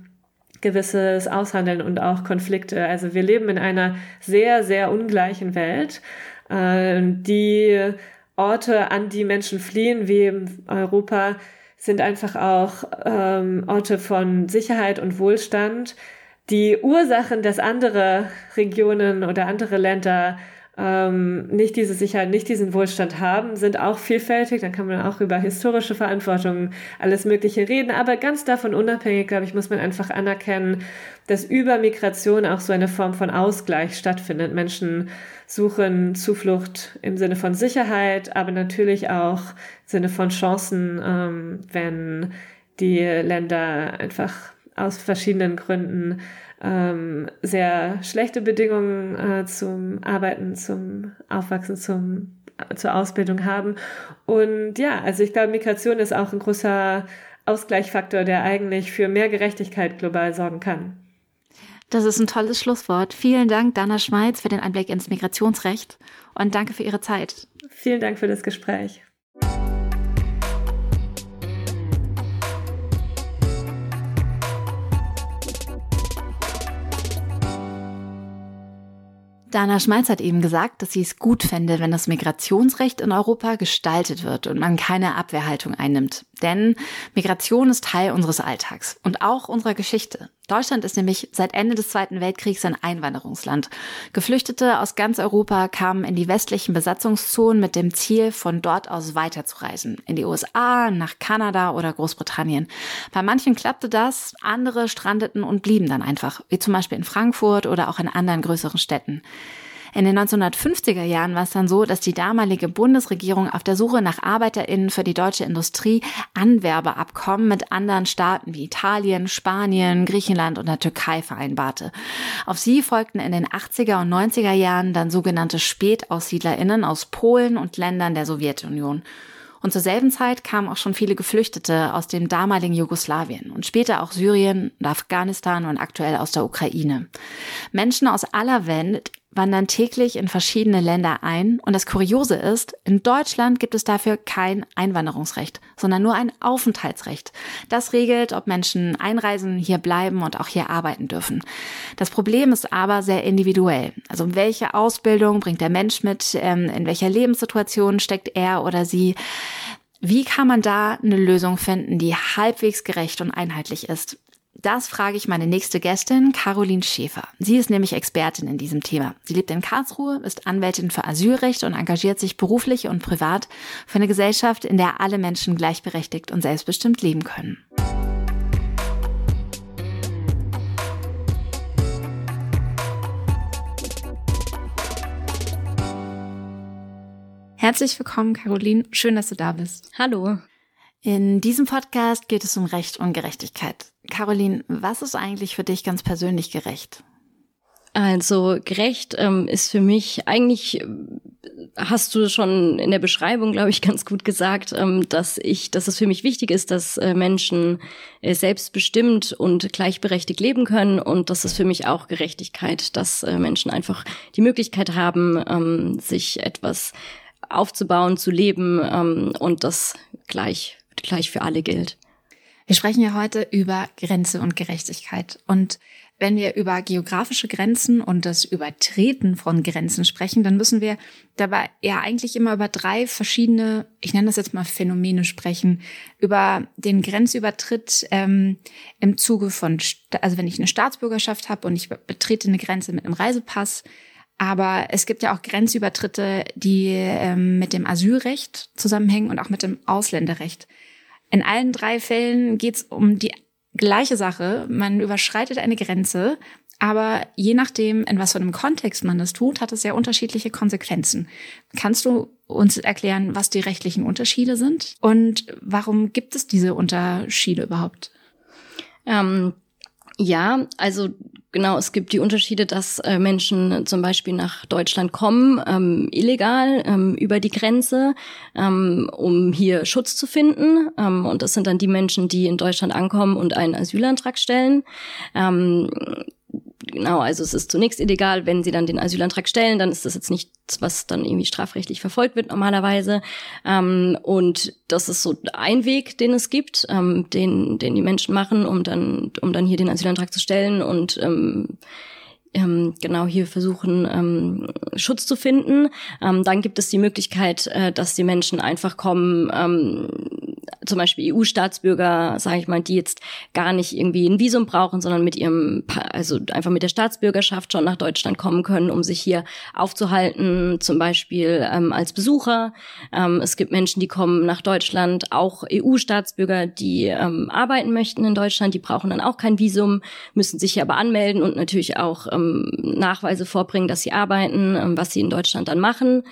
gewisses Aushandeln und auch Konflikte. Also wir leben in einer sehr, sehr ungleichen Welt. Äh, die Orte, an die Menschen fliehen, wie Europa, sind einfach auch ähm, Orte von Sicherheit und Wohlstand. Die Ursachen, dass andere Regionen oder andere Länder ähm, nicht diese Sicherheit, nicht diesen Wohlstand haben, sind auch vielfältig. Dann kann man auch über historische Verantwortung alles Mögliche reden. Aber ganz davon unabhängig, glaube ich, muss man einfach anerkennen, dass über Migration auch so eine Form von Ausgleich stattfindet. Menschen suchen Zuflucht im Sinne von Sicherheit, aber natürlich auch im Sinne von Chancen, ähm, wenn die Länder einfach aus verschiedenen Gründen ähm, sehr schlechte Bedingungen äh, zum Arbeiten, zum Aufwachsen, zum, äh, zur Ausbildung haben. Und ja, also ich glaube, Migration ist auch ein großer Ausgleichsfaktor, der eigentlich für mehr Gerechtigkeit global sorgen kann. Das ist ein tolles Schlusswort. Vielen Dank, Dana Schmeiz, für den Einblick ins Migrationsrecht und danke für Ihre Zeit. Vielen Dank für das Gespräch. Dana Schmalz hat eben gesagt, dass sie es gut fände, wenn das Migrationsrecht in Europa gestaltet wird und man keine Abwehrhaltung einnimmt. Denn Migration ist Teil unseres Alltags und auch unserer Geschichte. Deutschland ist nämlich seit Ende des Zweiten Weltkriegs ein Einwanderungsland. Geflüchtete aus ganz Europa kamen in die westlichen Besatzungszonen mit dem Ziel, von dort aus weiterzureisen. In die USA, nach Kanada oder Großbritannien. Bei manchen klappte das, andere strandeten und blieben dann einfach, wie zum Beispiel in Frankfurt oder auch in anderen größeren Städten. In den 1950er Jahren war es dann so, dass die damalige Bundesregierung auf der Suche nach ArbeiterInnen für die deutsche Industrie Anwerbeabkommen mit anderen Staaten wie Italien, Spanien, Griechenland und der Türkei vereinbarte. Auf sie folgten in den 80er und 90er Jahren dann sogenannte SpätaussiedlerInnen aus Polen und Ländern der Sowjetunion. Und zur selben Zeit kamen auch schon viele Geflüchtete aus dem damaligen Jugoslawien und später auch Syrien und Afghanistan und aktuell aus der Ukraine. Menschen aus aller Welt wandern täglich in verschiedene Länder ein. Und das Kuriose ist, in Deutschland gibt es dafür kein Einwanderungsrecht, sondern nur ein Aufenthaltsrecht. Das regelt, ob Menschen einreisen, hier bleiben und auch hier arbeiten dürfen. Das Problem ist aber sehr individuell. Also welche Ausbildung bringt der Mensch mit, ähm, in welcher Lebenssituation steckt er oder sie. Wie kann man da eine Lösung finden, die halbwegs gerecht und einheitlich ist? Das frage ich meine nächste Gästin, Caroline Schäfer. Sie ist nämlich Expertin in diesem Thema. Sie lebt in Karlsruhe, ist Anwältin für Asylrecht und engagiert sich beruflich und privat für eine Gesellschaft, in der alle Menschen gleichberechtigt und selbstbestimmt leben können. Herzlich willkommen, Caroline. Schön, dass du da bist. Hallo. In diesem Podcast geht es um Recht und Gerechtigkeit. Caroline, was ist eigentlich für dich ganz persönlich gerecht? Also gerecht ähm, ist für mich eigentlich, hast du schon in der Beschreibung, glaube ich, ganz gut gesagt, ähm, dass ich, dass es für mich wichtig ist, dass äh, Menschen äh, selbstbestimmt und gleichberechtigt leben können und das ist für mich auch Gerechtigkeit, dass äh, Menschen einfach die Möglichkeit haben, ähm, sich etwas aufzubauen, zu leben ähm, und das gleich gleich für alle gilt. Wir sprechen ja heute über Grenze und Gerechtigkeit. Und wenn wir über geografische Grenzen und das Übertreten von Grenzen sprechen, dann müssen wir dabei ja eigentlich immer über drei verschiedene, ich nenne das jetzt mal Phänomene sprechen, über den Grenzübertritt ähm, im Zuge von, also wenn ich eine Staatsbürgerschaft habe und ich betrete eine Grenze mit einem Reisepass, aber es gibt ja auch Grenzübertritte, die ähm, mit dem Asylrecht zusammenhängen und auch mit dem Ausländerrecht. In allen drei Fällen geht es um die gleiche Sache. Man überschreitet eine Grenze, aber je nachdem, in was für einem Kontext man das tut, hat es sehr unterschiedliche Konsequenzen. Kannst du uns erklären, was die rechtlichen Unterschiede sind und warum gibt es diese Unterschiede überhaupt? Ähm, ja, also Genau, es gibt die Unterschiede, dass äh, Menschen zum Beispiel nach Deutschland kommen, ähm, illegal ähm, über die Grenze, ähm, um hier Schutz zu finden. Ähm, und das sind dann die Menschen, die in Deutschland ankommen und einen Asylantrag stellen. Genau, also es ist zunächst illegal, wenn sie dann den Asylantrag stellen, dann ist das jetzt nichts, was dann irgendwie strafrechtlich verfolgt wird normalerweise. Ähm, und das ist so ein Weg, den es gibt, ähm, den, den die Menschen machen, um dann, um dann hier den Asylantrag zu stellen und ähm, ähm, genau hier versuchen, ähm, Schutz zu finden. Ähm, dann gibt es die Möglichkeit, äh, dass die Menschen einfach kommen, ähm, zum Beispiel EU-Staatsbürger, sage ich mal, die jetzt gar nicht irgendwie ein Visum brauchen, sondern mit ihrem, also einfach mit der Staatsbürgerschaft schon nach Deutschland kommen können, um sich hier aufzuhalten, zum Beispiel ähm, als Besucher. Ähm, es gibt Menschen, die kommen nach Deutschland, auch EU-Staatsbürger, die ähm, arbeiten möchten in Deutschland, die brauchen dann auch kein Visum, müssen sich hier aber anmelden und natürlich auch ähm, Nachweise vorbringen, dass sie arbeiten, ähm, was sie in Deutschland dann machen.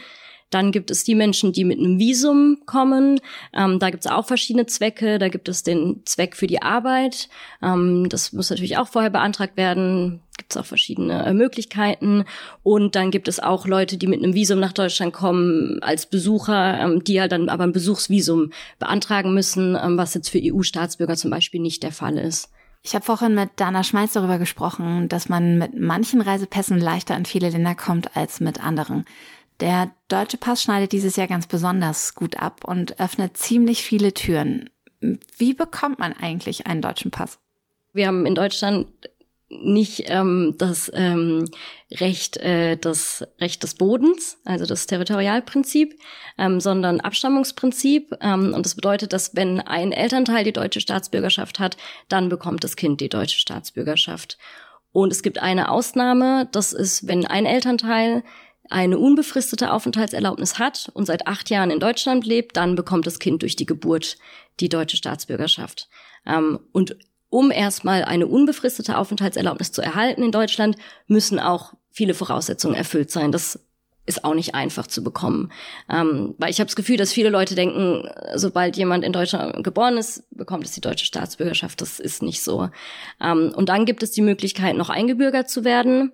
Dann gibt es die Menschen, die mit einem Visum kommen. Ähm, da gibt es auch verschiedene Zwecke. Da gibt es den Zweck für die Arbeit. Ähm, das muss natürlich auch vorher beantragt werden. Gibt es auch verschiedene äh, Möglichkeiten. Und dann gibt es auch Leute, die mit einem Visum nach Deutschland kommen als Besucher, ähm, die halt dann aber ein Besuchsvisum beantragen müssen, ähm, was jetzt für EU-Staatsbürger zum Beispiel nicht der Fall ist. Ich habe vorhin mit Dana Schmalz darüber gesprochen, dass man mit manchen Reisepässen leichter in viele Länder kommt als mit anderen. Der deutsche Pass schneidet dieses Jahr ganz besonders gut ab und öffnet ziemlich viele Türen. Wie bekommt man eigentlich einen deutschen Pass? Wir haben in Deutschland nicht ähm, das ähm, Recht, äh, das Recht des Bodens, also das Territorialprinzip, ähm, sondern Abstammungsprinzip. Ähm, und das bedeutet, dass wenn ein Elternteil die deutsche Staatsbürgerschaft hat, dann bekommt das Kind die deutsche Staatsbürgerschaft. Und es gibt eine Ausnahme, das ist, wenn ein Elternteil eine unbefristete Aufenthaltserlaubnis hat und seit acht Jahren in Deutschland lebt, dann bekommt das Kind durch die Geburt die deutsche Staatsbürgerschaft. Ähm, und um erstmal eine unbefristete Aufenthaltserlaubnis zu erhalten in Deutschland, müssen auch viele Voraussetzungen erfüllt sein. Das ist auch nicht einfach zu bekommen. Ähm, weil ich habe das Gefühl, dass viele Leute denken, sobald jemand in Deutschland geboren ist, bekommt es die deutsche Staatsbürgerschaft. Das ist nicht so. Ähm, und dann gibt es die Möglichkeit, noch eingebürgert zu werden.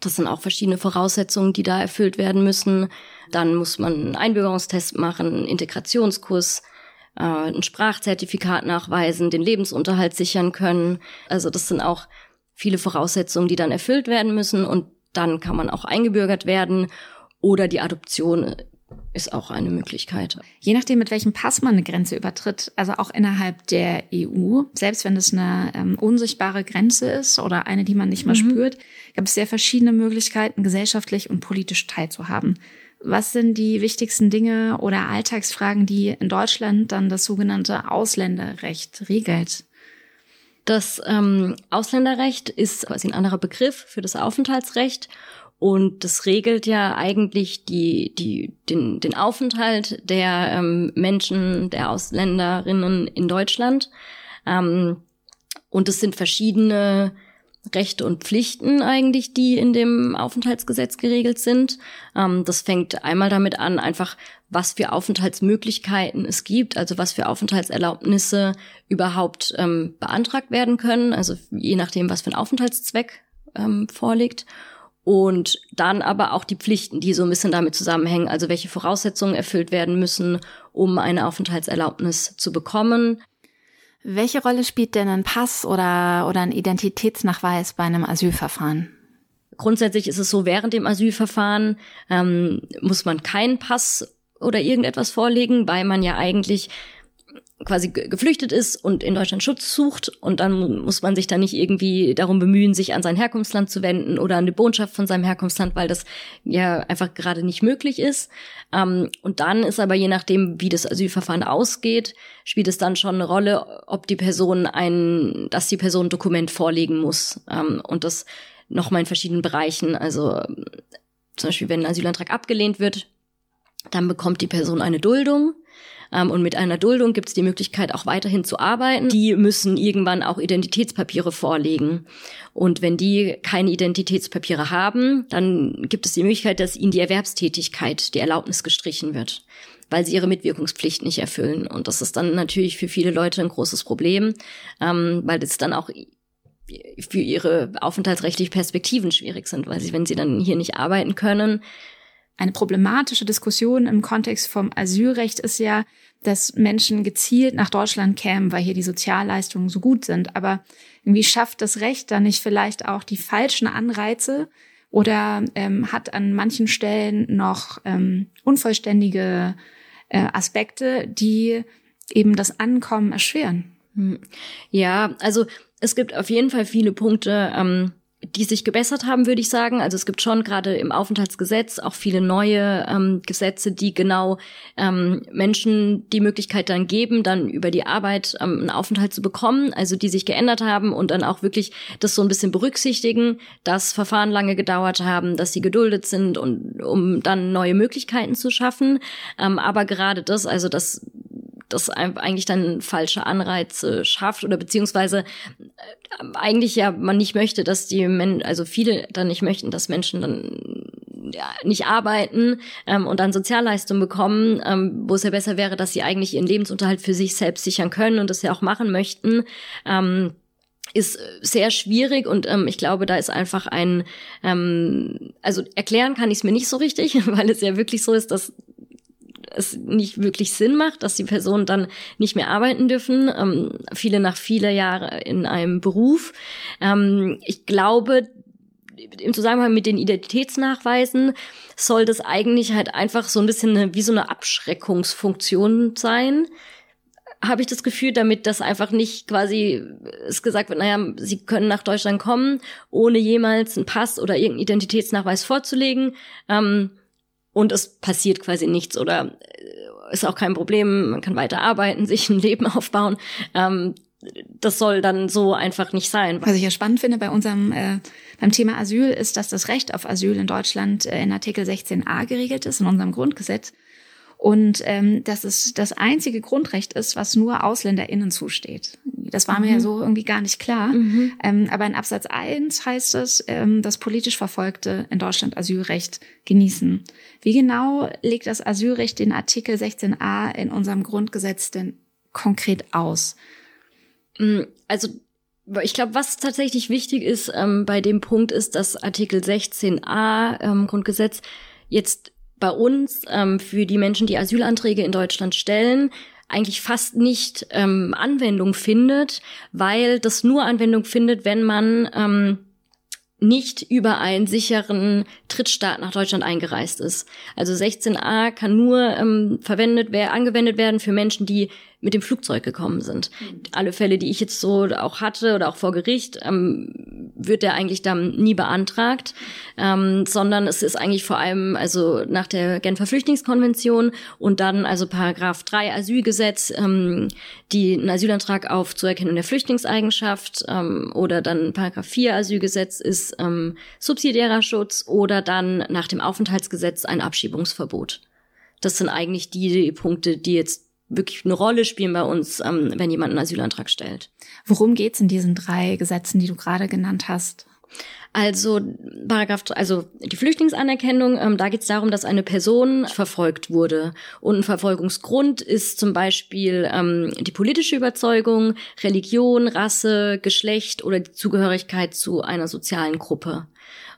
Das sind auch verschiedene Voraussetzungen, die da erfüllt werden müssen. Dann muss man einen Einbürgerungstest machen, einen Integrationskurs äh, ein Sprachzertifikat nachweisen, den Lebensunterhalt sichern können. Also das sind auch viele Voraussetzungen, die dann erfüllt werden müssen und dann kann man auch eingebürgert werden oder die Adoption ist auch eine Möglichkeit. Je nachdem, mit welchem Pass man eine Grenze übertritt, also auch innerhalb der EU, selbst wenn es eine ähm, unsichtbare Grenze ist oder eine, die man nicht mehr mhm. spürt, gibt es sehr verschiedene Möglichkeiten, gesellschaftlich und politisch teilzuhaben. Was sind die wichtigsten Dinge oder Alltagsfragen, die in Deutschland dann das sogenannte Ausländerrecht regelt? Das ähm, Ausländerrecht ist quasi ein anderer Begriff für das Aufenthaltsrecht und das regelt ja eigentlich die, die, den, den Aufenthalt der ähm, Menschen, der Ausländerinnen in Deutschland. Ähm, und es sind verschiedene Rechte und Pflichten eigentlich, die in dem Aufenthaltsgesetz geregelt sind. Ähm, das fängt einmal damit an, einfach was für Aufenthaltsmöglichkeiten es gibt, also was für Aufenthaltserlaubnisse überhaupt ähm, beantragt werden können, also je nachdem, was für ein Aufenthaltszweck ähm, vorliegt. Und dann aber auch die Pflichten, die so ein bisschen damit zusammenhängen, also welche Voraussetzungen erfüllt werden müssen, um eine Aufenthaltserlaubnis zu bekommen. Welche Rolle spielt denn ein Pass oder, oder ein Identitätsnachweis bei einem Asylverfahren? Grundsätzlich ist es so, während dem Asylverfahren ähm, muss man keinen Pass oder irgendetwas vorlegen, weil man ja eigentlich quasi geflüchtet ist und in Deutschland Schutz sucht und dann muss man sich da nicht irgendwie darum bemühen, sich an sein Herkunftsland zu wenden oder an die Botschaft von seinem Herkunftsland, weil das ja einfach gerade nicht möglich ist. Ähm, und dann ist aber je nachdem, wie das Asylverfahren ausgeht, spielt es dann schon eine Rolle, ob die Person ein, dass die Person ein Dokument vorlegen muss. Ähm, und das nochmal in verschiedenen Bereichen. Also zum Beispiel, wenn ein Asylantrag abgelehnt wird, dann bekommt die Person eine Duldung. Ähm, und mit einer Duldung gibt es die Möglichkeit, auch weiterhin zu arbeiten. Die müssen irgendwann auch Identitätspapiere vorlegen. Und wenn die keine Identitätspapiere haben, dann gibt es die Möglichkeit, dass ihnen die Erwerbstätigkeit, die Erlaubnis gestrichen wird weil sie ihre Mitwirkungspflicht nicht erfüllen. Und das ist dann natürlich für viele Leute ein großes Problem, ähm, weil es dann auch für ihre aufenthaltsrechtlichen Perspektiven schwierig sind, weil sie, wenn sie dann hier nicht arbeiten können, eine problematische Diskussion im Kontext vom Asylrecht ist ja, dass Menschen gezielt nach Deutschland kämen, weil hier die Sozialleistungen so gut sind. Aber irgendwie schafft das Recht dann nicht vielleicht auch die falschen Anreize oder ähm, hat an manchen Stellen noch ähm, unvollständige äh, Aspekte, die eben das Ankommen erschweren. Hm. Ja, also es gibt auf jeden Fall viele Punkte, ähm, die sich gebessert haben, würde ich sagen. Also es gibt schon gerade im Aufenthaltsgesetz auch viele neue ähm, Gesetze, die genau ähm, Menschen die Möglichkeit dann geben, dann über die Arbeit ähm, einen Aufenthalt zu bekommen, also die sich geändert haben und dann auch wirklich das so ein bisschen berücksichtigen, dass Verfahren lange gedauert haben, dass sie geduldet sind und um dann neue Möglichkeiten zu schaffen. Ähm, aber gerade das, also das das eigentlich dann falsche Anreize schafft oder beziehungsweise äh, eigentlich ja man nicht möchte, dass die Men also viele dann nicht möchten, dass Menschen dann ja, nicht arbeiten ähm, und dann Sozialleistungen bekommen, ähm, wo es ja besser wäre, dass sie eigentlich ihren Lebensunterhalt für sich selbst sichern können und das ja auch machen möchten. Ähm, ist sehr schwierig und ähm, ich glaube, da ist einfach ein, ähm, also erklären kann ich es mir nicht so richtig, weil es ja wirklich so ist, dass es nicht wirklich Sinn macht, dass die Personen dann nicht mehr arbeiten dürfen, ähm, viele nach viele Jahre in einem Beruf. Ähm, ich glaube, im Zusammenhang mit den Identitätsnachweisen soll das eigentlich halt einfach so ein bisschen eine, wie so eine Abschreckungsfunktion sein habe ich das Gefühl, damit das einfach nicht quasi es gesagt wird, naja, sie können nach Deutschland kommen, ohne jemals einen Pass oder irgendeinen Identitätsnachweis vorzulegen. Ähm, und es passiert quasi nichts oder äh, ist auch kein Problem, man kann weiter arbeiten, sich ein Leben aufbauen. Ähm, das soll dann so einfach nicht sein. Was ich ja spannend finde bei unserem äh, beim Thema Asyl ist, dass das Recht auf Asyl in Deutschland äh, in Artikel 16a geregelt ist in unserem Grundgesetz und ähm, dass es das einzige Grundrecht ist, was nur AusländerInnen zusteht. Das war mhm. mir ja so irgendwie gar nicht klar. Mhm. Ähm, aber in Absatz 1 heißt es, ähm, dass politisch Verfolgte in Deutschland Asylrecht genießen. Wie genau legt das Asylrecht den Artikel 16a in unserem Grundgesetz denn konkret aus? Mm, also ich glaube, was tatsächlich wichtig ist ähm, bei dem Punkt ist, dass Artikel 16a ähm, Grundgesetz jetzt bei uns ähm, für die Menschen, die Asylanträge in Deutschland stellen, eigentlich fast nicht ähm, Anwendung findet, weil das nur Anwendung findet, wenn man ähm, nicht über einen sicheren Drittstaat nach Deutschland eingereist ist. Also 16a kann nur ähm, verwendet, angewendet werden für Menschen, die mit dem Flugzeug gekommen sind. Mhm. Alle Fälle, die ich jetzt so auch hatte oder auch vor Gericht, ähm, wird der eigentlich dann nie beantragt, ähm, sondern es ist eigentlich vor allem also nach der Genfer Flüchtlingskonvention und dann also Paragraph 3 Asylgesetz, ähm, die einen Asylantrag auf Zuerkennung der Flüchtlingseigenschaft ähm, oder dann Paragraph 4 Asylgesetz ist ähm, subsidiärer Schutz oder dann nach dem Aufenthaltsgesetz ein Abschiebungsverbot. Das sind eigentlich die Punkte, die jetzt wirklich eine Rolle spielen bei uns, ähm, wenn jemand einen Asylantrag stellt. Worum geht's in diesen drei Gesetzen, die du gerade genannt hast? Also Paragraph, also die Flüchtlingsanerkennung, ähm, da geht es darum, dass eine Person verfolgt wurde. Und ein Verfolgungsgrund ist zum Beispiel ähm, die politische Überzeugung, Religion, Rasse, Geschlecht oder die Zugehörigkeit zu einer sozialen Gruppe.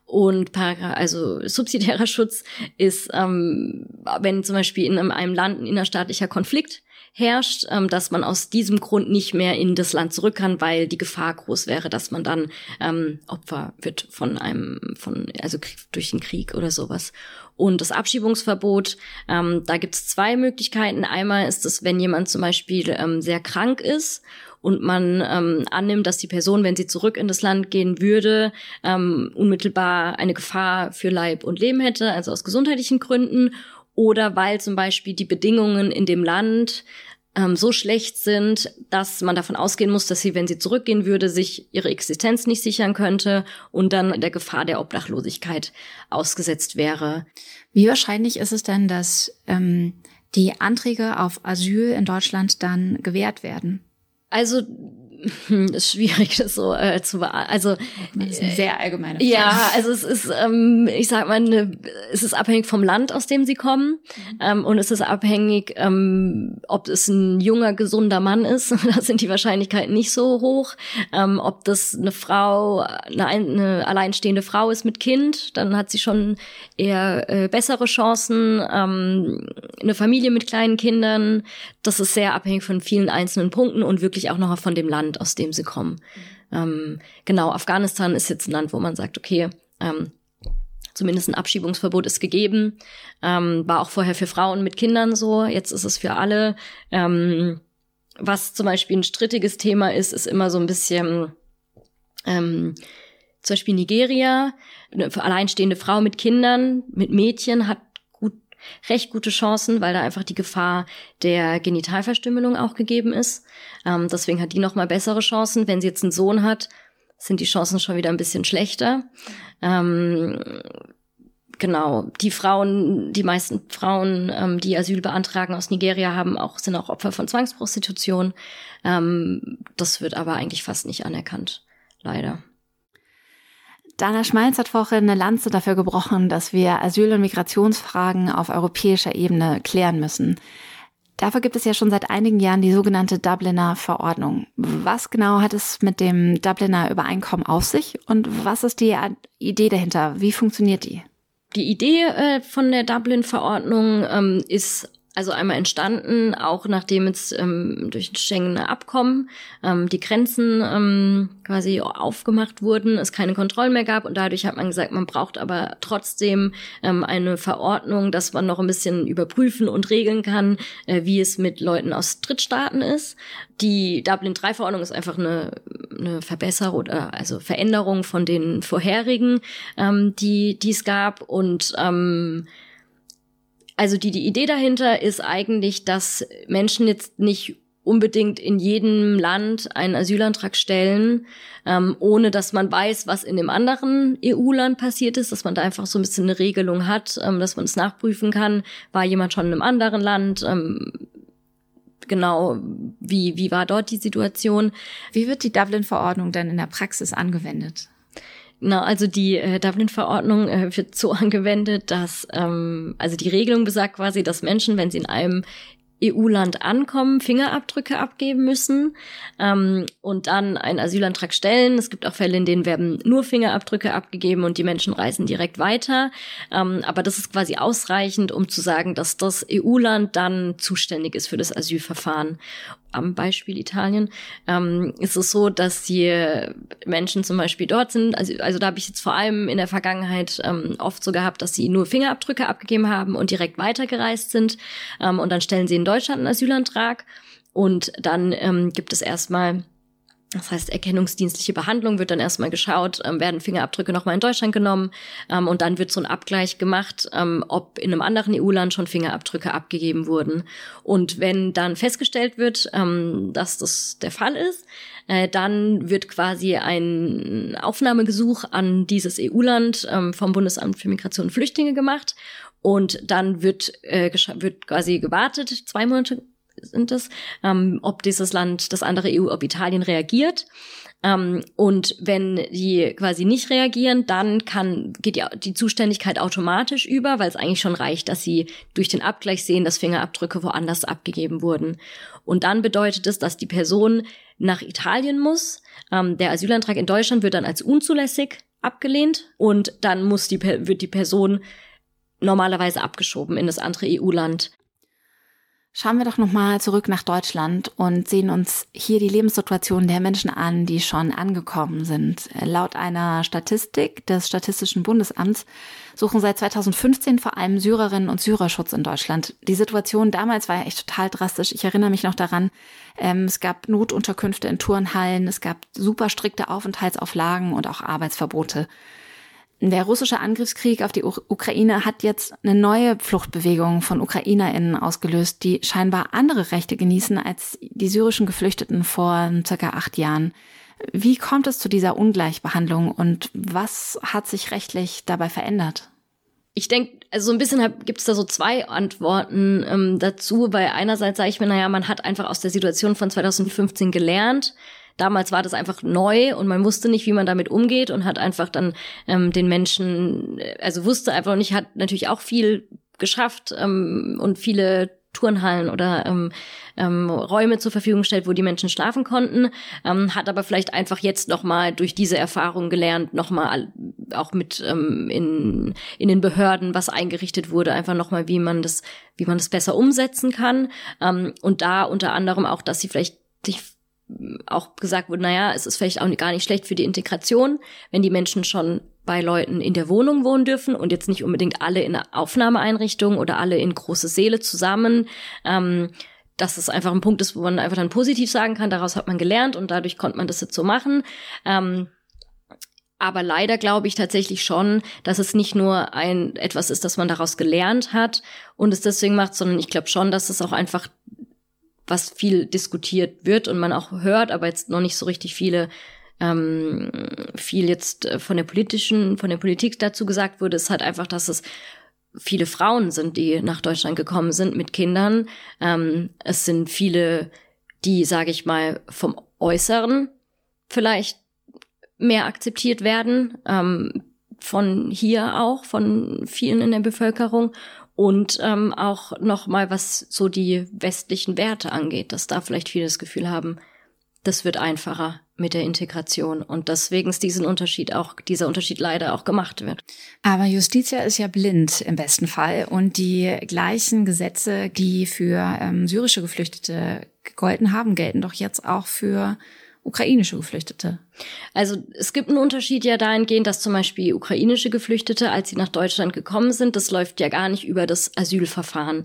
Und Paragraph, also subsidiärer Schutz ist, ähm, wenn zum Beispiel in einem Land ein innerstaatlicher Konflikt herrscht, ähm, dass man aus diesem Grund nicht mehr in das Land zurück kann, weil die Gefahr groß wäre, dass man dann ähm, Opfer wird von einem, von also durch den Krieg oder sowas. Und das Abschiebungsverbot, ähm, da gibt es zwei Möglichkeiten. Einmal ist es, wenn jemand zum Beispiel ähm, sehr krank ist und man ähm, annimmt, dass die Person, wenn sie zurück in das Land gehen würde, ähm, unmittelbar eine Gefahr für Leib und Leben hätte, also aus gesundheitlichen Gründen oder weil zum Beispiel die Bedingungen in dem Land ähm, so schlecht sind, dass man davon ausgehen muss, dass sie, wenn sie zurückgehen würde, sich ihre Existenz nicht sichern könnte und dann der Gefahr der Obdachlosigkeit ausgesetzt wäre. Wie wahrscheinlich ist es denn, dass ähm, die Anträge auf Asyl in Deutschland dann gewährt werden? Also ist schwierig, das so äh, zu also das ist eine sehr allgemeine Frage. Ja, also es ist, ähm, ich sag mal, eine, es ist abhängig vom Land, aus dem sie kommen, mhm. ähm, und es ist abhängig, ähm, ob es ein junger, gesunder Mann ist. da sind die Wahrscheinlichkeiten nicht so hoch. Ähm, ob das eine Frau, eine, eine alleinstehende Frau ist mit Kind, dann hat sie schon eher äh, bessere Chancen. Ähm, eine Familie mit kleinen Kindern, das ist sehr abhängig von vielen einzelnen Punkten und wirklich auch noch von dem Land, aus dem sie kommen. Ähm, genau, Afghanistan ist jetzt ein Land, wo man sagt, okay, ähm, zumindest ein Abschiebungsverbot ist gegeben. Ähm, war auch vorher für Frauen mit Kindern so, jetzt ist es für alle. Ähm, was zum Beispiel ein strittiges Thema ist, ist immer so ein bisschen ähm, zum Beispiel Nigeria, eine alleinstehende Frau mit Kindern, mit Mädchen hat recht gute Chancen, weil da einfach die Gefahr der Genitalverstümmelung auch gegeben ist. Ähm, deswegen hat die noch mal bessere Chancen. Wenn sie jetzt einen Sohn hat, sind die Chancen schon wieder ein bisschen schlechter. Ähm, genau, die Frauen, die meisten Frauen, ähm, die Asyl beantragen aus Nigeria, haben auch sind auch Opfer von Zwangsprostitution. Ähm, das wird aber eigentlich fast nicht anerkannt, leider. Dana Schmalz hat vorhin eine Lanze dafür gebrochen, dass wir Asyl- und Migrationsfragen auf europäischer Ebene klären müssen. Dafür gibt es ja schon seit einigen Jahren die sogenannte Dubliner Verordnung. Was genau hat es mit dem Dubliner Übereinkommen auf sich und was ist die Idee dahinter? Wie funktioniert die? Die Idee äh, von der Dublin-Verordnung ähm, ist also einmal entstanden, auch nachdem jetzt ähm, durch ein Schengener Abkommen ähm, die Grenzen ähm, quasi aufgemacht wurden, es keine Kontrollen mehr gab und dadurch hat man gesagt, man braucht aber trotzdem ähm, eine Verordnung, dass man noch ein bisschen überprüfen und regeln kann, äh, wie es mit Leuten aus Drittstaaten ist. Die Dublin-3-Verordnung ist einfach eine, eine Verbesserung oder also Veränderung von den vorherigen, ähm, die, die es gab und ähm, also die, die Idee dahinter ist eigentlich, dass Menschen jetzt nicht unbedingt in jedem Land einen Asylantrag stellen, ähm, ohne dass man weiß, was in dem anderen EU-Land passiert ist, dass man da einfach so ein bisschen eine Regelung hat, ähm, dass man es nachprüfen kann, war jemand schon in einem anderen Land, ähm, genau, wie, wie war dort die Situation. Wie wird die Dublin-Verordnung denn in der Praxis angewendet? Genau, also die äh, Dublin-Verordnung äh, wird so angewendet, dass ähm, also die Regelung besagt quasi, dass Menschen, wenn sie in einem EU-Land ankommen, Fingerabdrücke abgeben müssen ähm, und dann einen Asylantrag stellen. Es gibt auch Fälle, in denen werden nur Fingerabdrücke abgegeben und die Menschen reisen direkt weiter. Ähm, aber das ist quasi ausreichend, um zu sagen, dass das EU-Land dann zuständig ist für das Asylverfahren am Beispiel Italien, ähm, ist es so, dass die Menschen zum Beispiel dort sind. Also, also da habe ich jetzt vor allem in der Vergangenheit ähm, oft so gehabt, dass sie nur Fingerabdrücke abgegeben haben und direkt weitergereist sind. Ähm, und dann stellen sie in Deutschland einen Asylantrag. Und dann ähm, gibt es erstmal das heißt, erkennungsdienstliche Behandlung wird dann erstmal geschaut, ähm, werden Fingerabdrücke nochmal in Deutschland genommen ähm, und dann wird so ein Abgleich gemacht, ähm, ob in einem anderen EU-Land schon Fingerabdrücke abgegeben wurden. Und wenn dann festgestellt wird, ähm, dass das der Fall ist, äh, dann wird quasi ein Aufnahmegesuch an dieses EU-Land ähm, vom Bundesamt für Migration und Flüchtlinge gemacht und dann wird, äh, wird quasi gewartet, zwei Monate sind es, ähm, ob dieses Land, das andere EU, ob Italien reagiert. Ähm, und wenn die quasi nicht reagieren, dann kann, geht die, die Zuständigkeit automatisch über, weil es eigentlich schon reicht, dass sie durch den Abgleich sehen, dass Fingerabdrücke woanders abgegeben wurden. Und dann bedeutet es, dass die Person nach Italien muss. Ähm, der Asylantrag in Deutschland wird dann als unzulässig abgelehnt und dann muss die, wird die Person normalerweise abgeschoben in das andere EU-Land. Schauen wir doch nochmal zurück nach Deutschland und sehen uns hier die Lebenssituation der Menschen an, die schon angekommen sind. Laut einer Statistik des Statistischen Bundesamts suchen seit 2015 vor allem Syrerinnen und Syrer Schutz in Deutschland. Die Situation damals war ja echt total drastisch. Ich erinnere mich noch daran, ähm, es gab Notunterkünfte in Turnhallen, es gab super strikte Aufenthaltsauflagen und auch Arbeitsverbote. Der russische Angriffskrieg auf die Ukraine hat jetzt eine neue Fluchtbewegung von UkrainerInnen ausgelöst, die scheinbar andere Rechte genießen als die syrischen Geflüchteten vor circa acht Jahren. Wie kommt es zu dieser Ungleichbehandlung und was hat sich rechtlich dabei verändert? Ich denke, also so ein bisschen gibt es da so zwei Antworten ähm, dazu, weil einerseits sage ich mir, naja, man hat einfach aus der Situation von 2015 gelernt Damals war das einfach neu und man wusste nicht, wie man damit umgeht und hat einfach dann ähm, den Menschen, äh, also wusste einfach nicht, hat natürlich auch viel geschafft ähm, und viele Turnhallen oder ähm, ähm, Räume zur Verfügung gestellt, wo die Menschen schlafen konnten, ähm, hat aber vielleicht einfach jetzt nochmal durch diese Erfahrung gelernt, nochmal auch mit ähm, in, in den Behörden, was eingerichtet wurde, einfach nochmal, wie man das, wie man das besser umsetzen kann. Ähm, und da unter anderem auch, dass sie vielleicht sich auch gesagt wurde, naja, es ist vielleicht auch gar nicht schlecht für die Integration, wenn die Menschen schon bei Leuten in der Wohnung wohnen dürfen und jetzt nicht unbedingt alle in einer Aufnahmeeinrichtung oder alle in große Seele zusammen. Ähm, dass es einfach ein Punkt ist, wo man einfach dann positiv sagen kann, daraus hat man gelernt und dadurch konnte man das jetzt so machen. Ähm, aber leider glaube ich tatsächlich schon, dass es nicht nur ein etwas ist, das man daraus gelernt hat und es deswegen macht, sondern ich glaube schon, dass es auch einfach was viel diskutiert wird und man auch hört, aber jetzt noch nicht so richtig viele ähm, viel jetzt äh, von der politischen, von der Politik dazu gesagt wurde, ist halt einfach, dass es viele Frauen sind, die nach Deutschland gekommen sind mit Kindern. Ähm, es sind viele, die, sage ich mal, vom Äußeren vielleicht mehr akzeptiert werden, ähm, von hier auch, von vielen in der Bevölkerung und ähm, auch noch mal was so die westlichen Werte angeht, dass da vielleicht viele das Gefühl haben, das wird einfacher mit der Integration und deswegen ist diesen Unterschied auch, dieser Unterschied leider auch gemacht wird. Aber Justitia ist ja blind im besten Fall und die gleichen Gesetze, die für ähm, syrische Geflüchtete gegolten haben, gelten doch jetzt auch für ukrainische Geflüchtete. Also es gibt einen Unterschied ja dahingehend, dass zum Beispiel ukrainische Geflüchtete, als sie nach Deutschland gekommen sind, das läuft ja gar nicht über das Asylverfahren.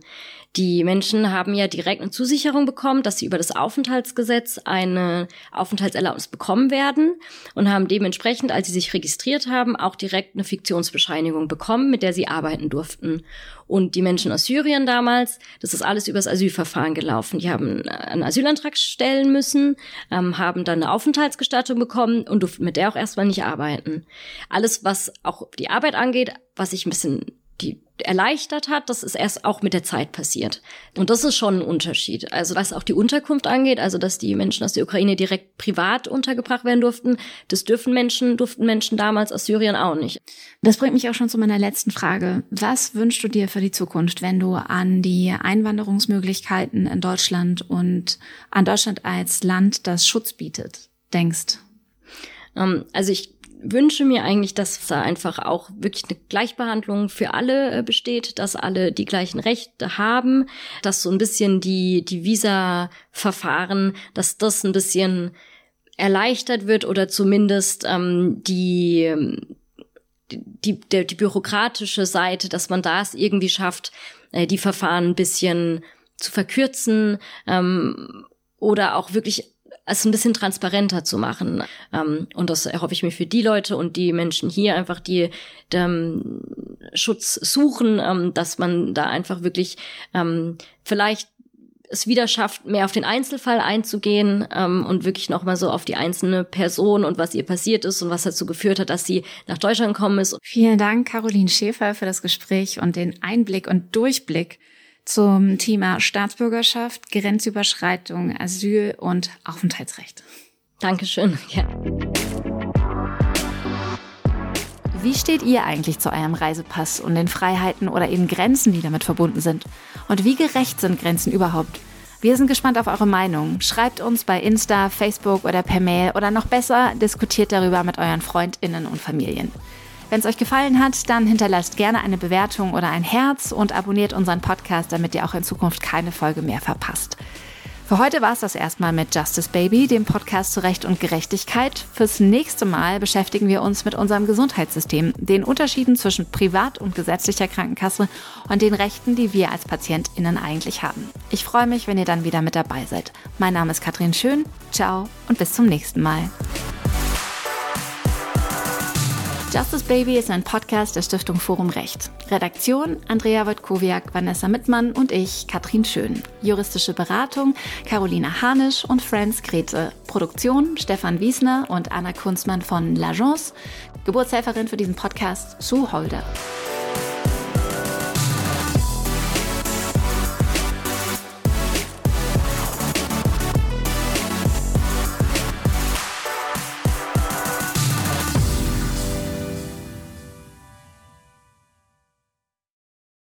Die Menschen haben ja direkt eine Zusicherung bekommen, dass sie über das Aufenthaltsgesetz eine Aufenthaltserlaubnis bekommen werden und haben dementsprechend, als sie sich registriert haben, auch direkt eine Fiktionsbescheinigung bekommen, mit der sie arbeiten durften. Und die Menschen aus Syrien damals, das ist alles übers Asylverfahren gelaufen. Die haben einen Asylantrag stellen müssen, ähm, haben dann eine Aufenthaltsgestattung bekommen und durften mit der auch erstmal nicht arbeiten. Alles, was auch die Arbeit angeht, was ich ein bisschen die erleichtert hat, das ist erst auch mit der Zeit passiert. Und das ist schon ein Unterschied. Also was auch die Unterkunft angeht, also dass die Menschen aus der Ukraine direkt privat untergebracht werden durften, das dürfen Menschen, durften Menschen damals aus Syrien auch nicht. Das bringt mich auch schon zu meiner letzten Frage. Was wünschst du dir für die Zukunft, wenn du an die Einwanderungsmöglichkeiten in Deutschland und an Deutschland als Land, das Schutz bietet, denkst? Ähm, also ich wünsche mir eigentlich, dass da einfach auch wirklich eine Gleichbehandlung für alle äh, besteht, dass alle die gleichen Rechte haben, dass so ein bisschen die, die Visa-Verfahren, dass das ein bisschen erleichtert wird oder zumindest ähm, die, die, der, die bürokratische Seite, dass man das irgendwie schafft, äh, die Verfahren ein bisschen zu verkürzen ähm, oder auch wirklich es ein bisschen transparenter zu machen. Ähm, und das erhoffe ich mir für die Leute und die Menschen hier einfach, die ähm, Schutz suchen, ähm, dass man da einfach wirklich ähm, vielleicht es wieder schafft, mehr auf den Einzelfall einzugehen ähm, und wirklich nochmal so auf die einzelne Person und was ihr passiert ist und was dazu geführt hat, dass sie nach Deutschland gekommen ist. Vielen Dank, Caroline Schäfer, für das Gespräch und den Einblick und Durchblick zum Thema Staatsbürgerschaft, Grenzüberschreitung, Asyl und Aufenthaltsrecht. Dankeschön. Ja. Wie steht ihr eigentlich zu eurem Reisepass und den Freiheiten oder eben Grenzen, die damit verbunden sind? Und wie gerecht sind Grenzen überhaupt? Wir sind gespannt auf eure Meinung. Schreibt uns bei Insta, Facebook oder per Mail oder noch besser, diskutiert darüber mit euren Freundinnen und Familien. Wenn es euch gefallen hat, dann hinterlasst gerne eine Bewertung oder ein Herz und abonniert unseren Podcast, damit ihr auch in Zukunft keine Folge mehr verpasst. Für heute war es das erstmal mit Justice Baby, dem Podcast zu Recht und Gerechtigkeit. Fürs nächste Mal beschäftigen wir uns mit unserem Gesundheitssystem, den Unterschieden zwischen privat und gesetzlicher Krankenkasse und den Rechten, die wir als PatientInnen eigentlich haben. Ich freue mich, wenn ihr dann wieder mit dabei seid. Mein Name ist Katrin Schön. Ciao und bis zum nächsten Mal. Justice Baby ist ein Podcast der Stiftung Forum Recht. Redaktion Andrea Wojtkowiak, Vanessa Mittmann und ich, Katrin Schön. Juristische Beratung Carolina Hanisch und Franz Grete. Produktion Stefan Wiesner und Anna Kunstmann von L'Agence. Geburtshelferin für diesen Podcast Sue Holder.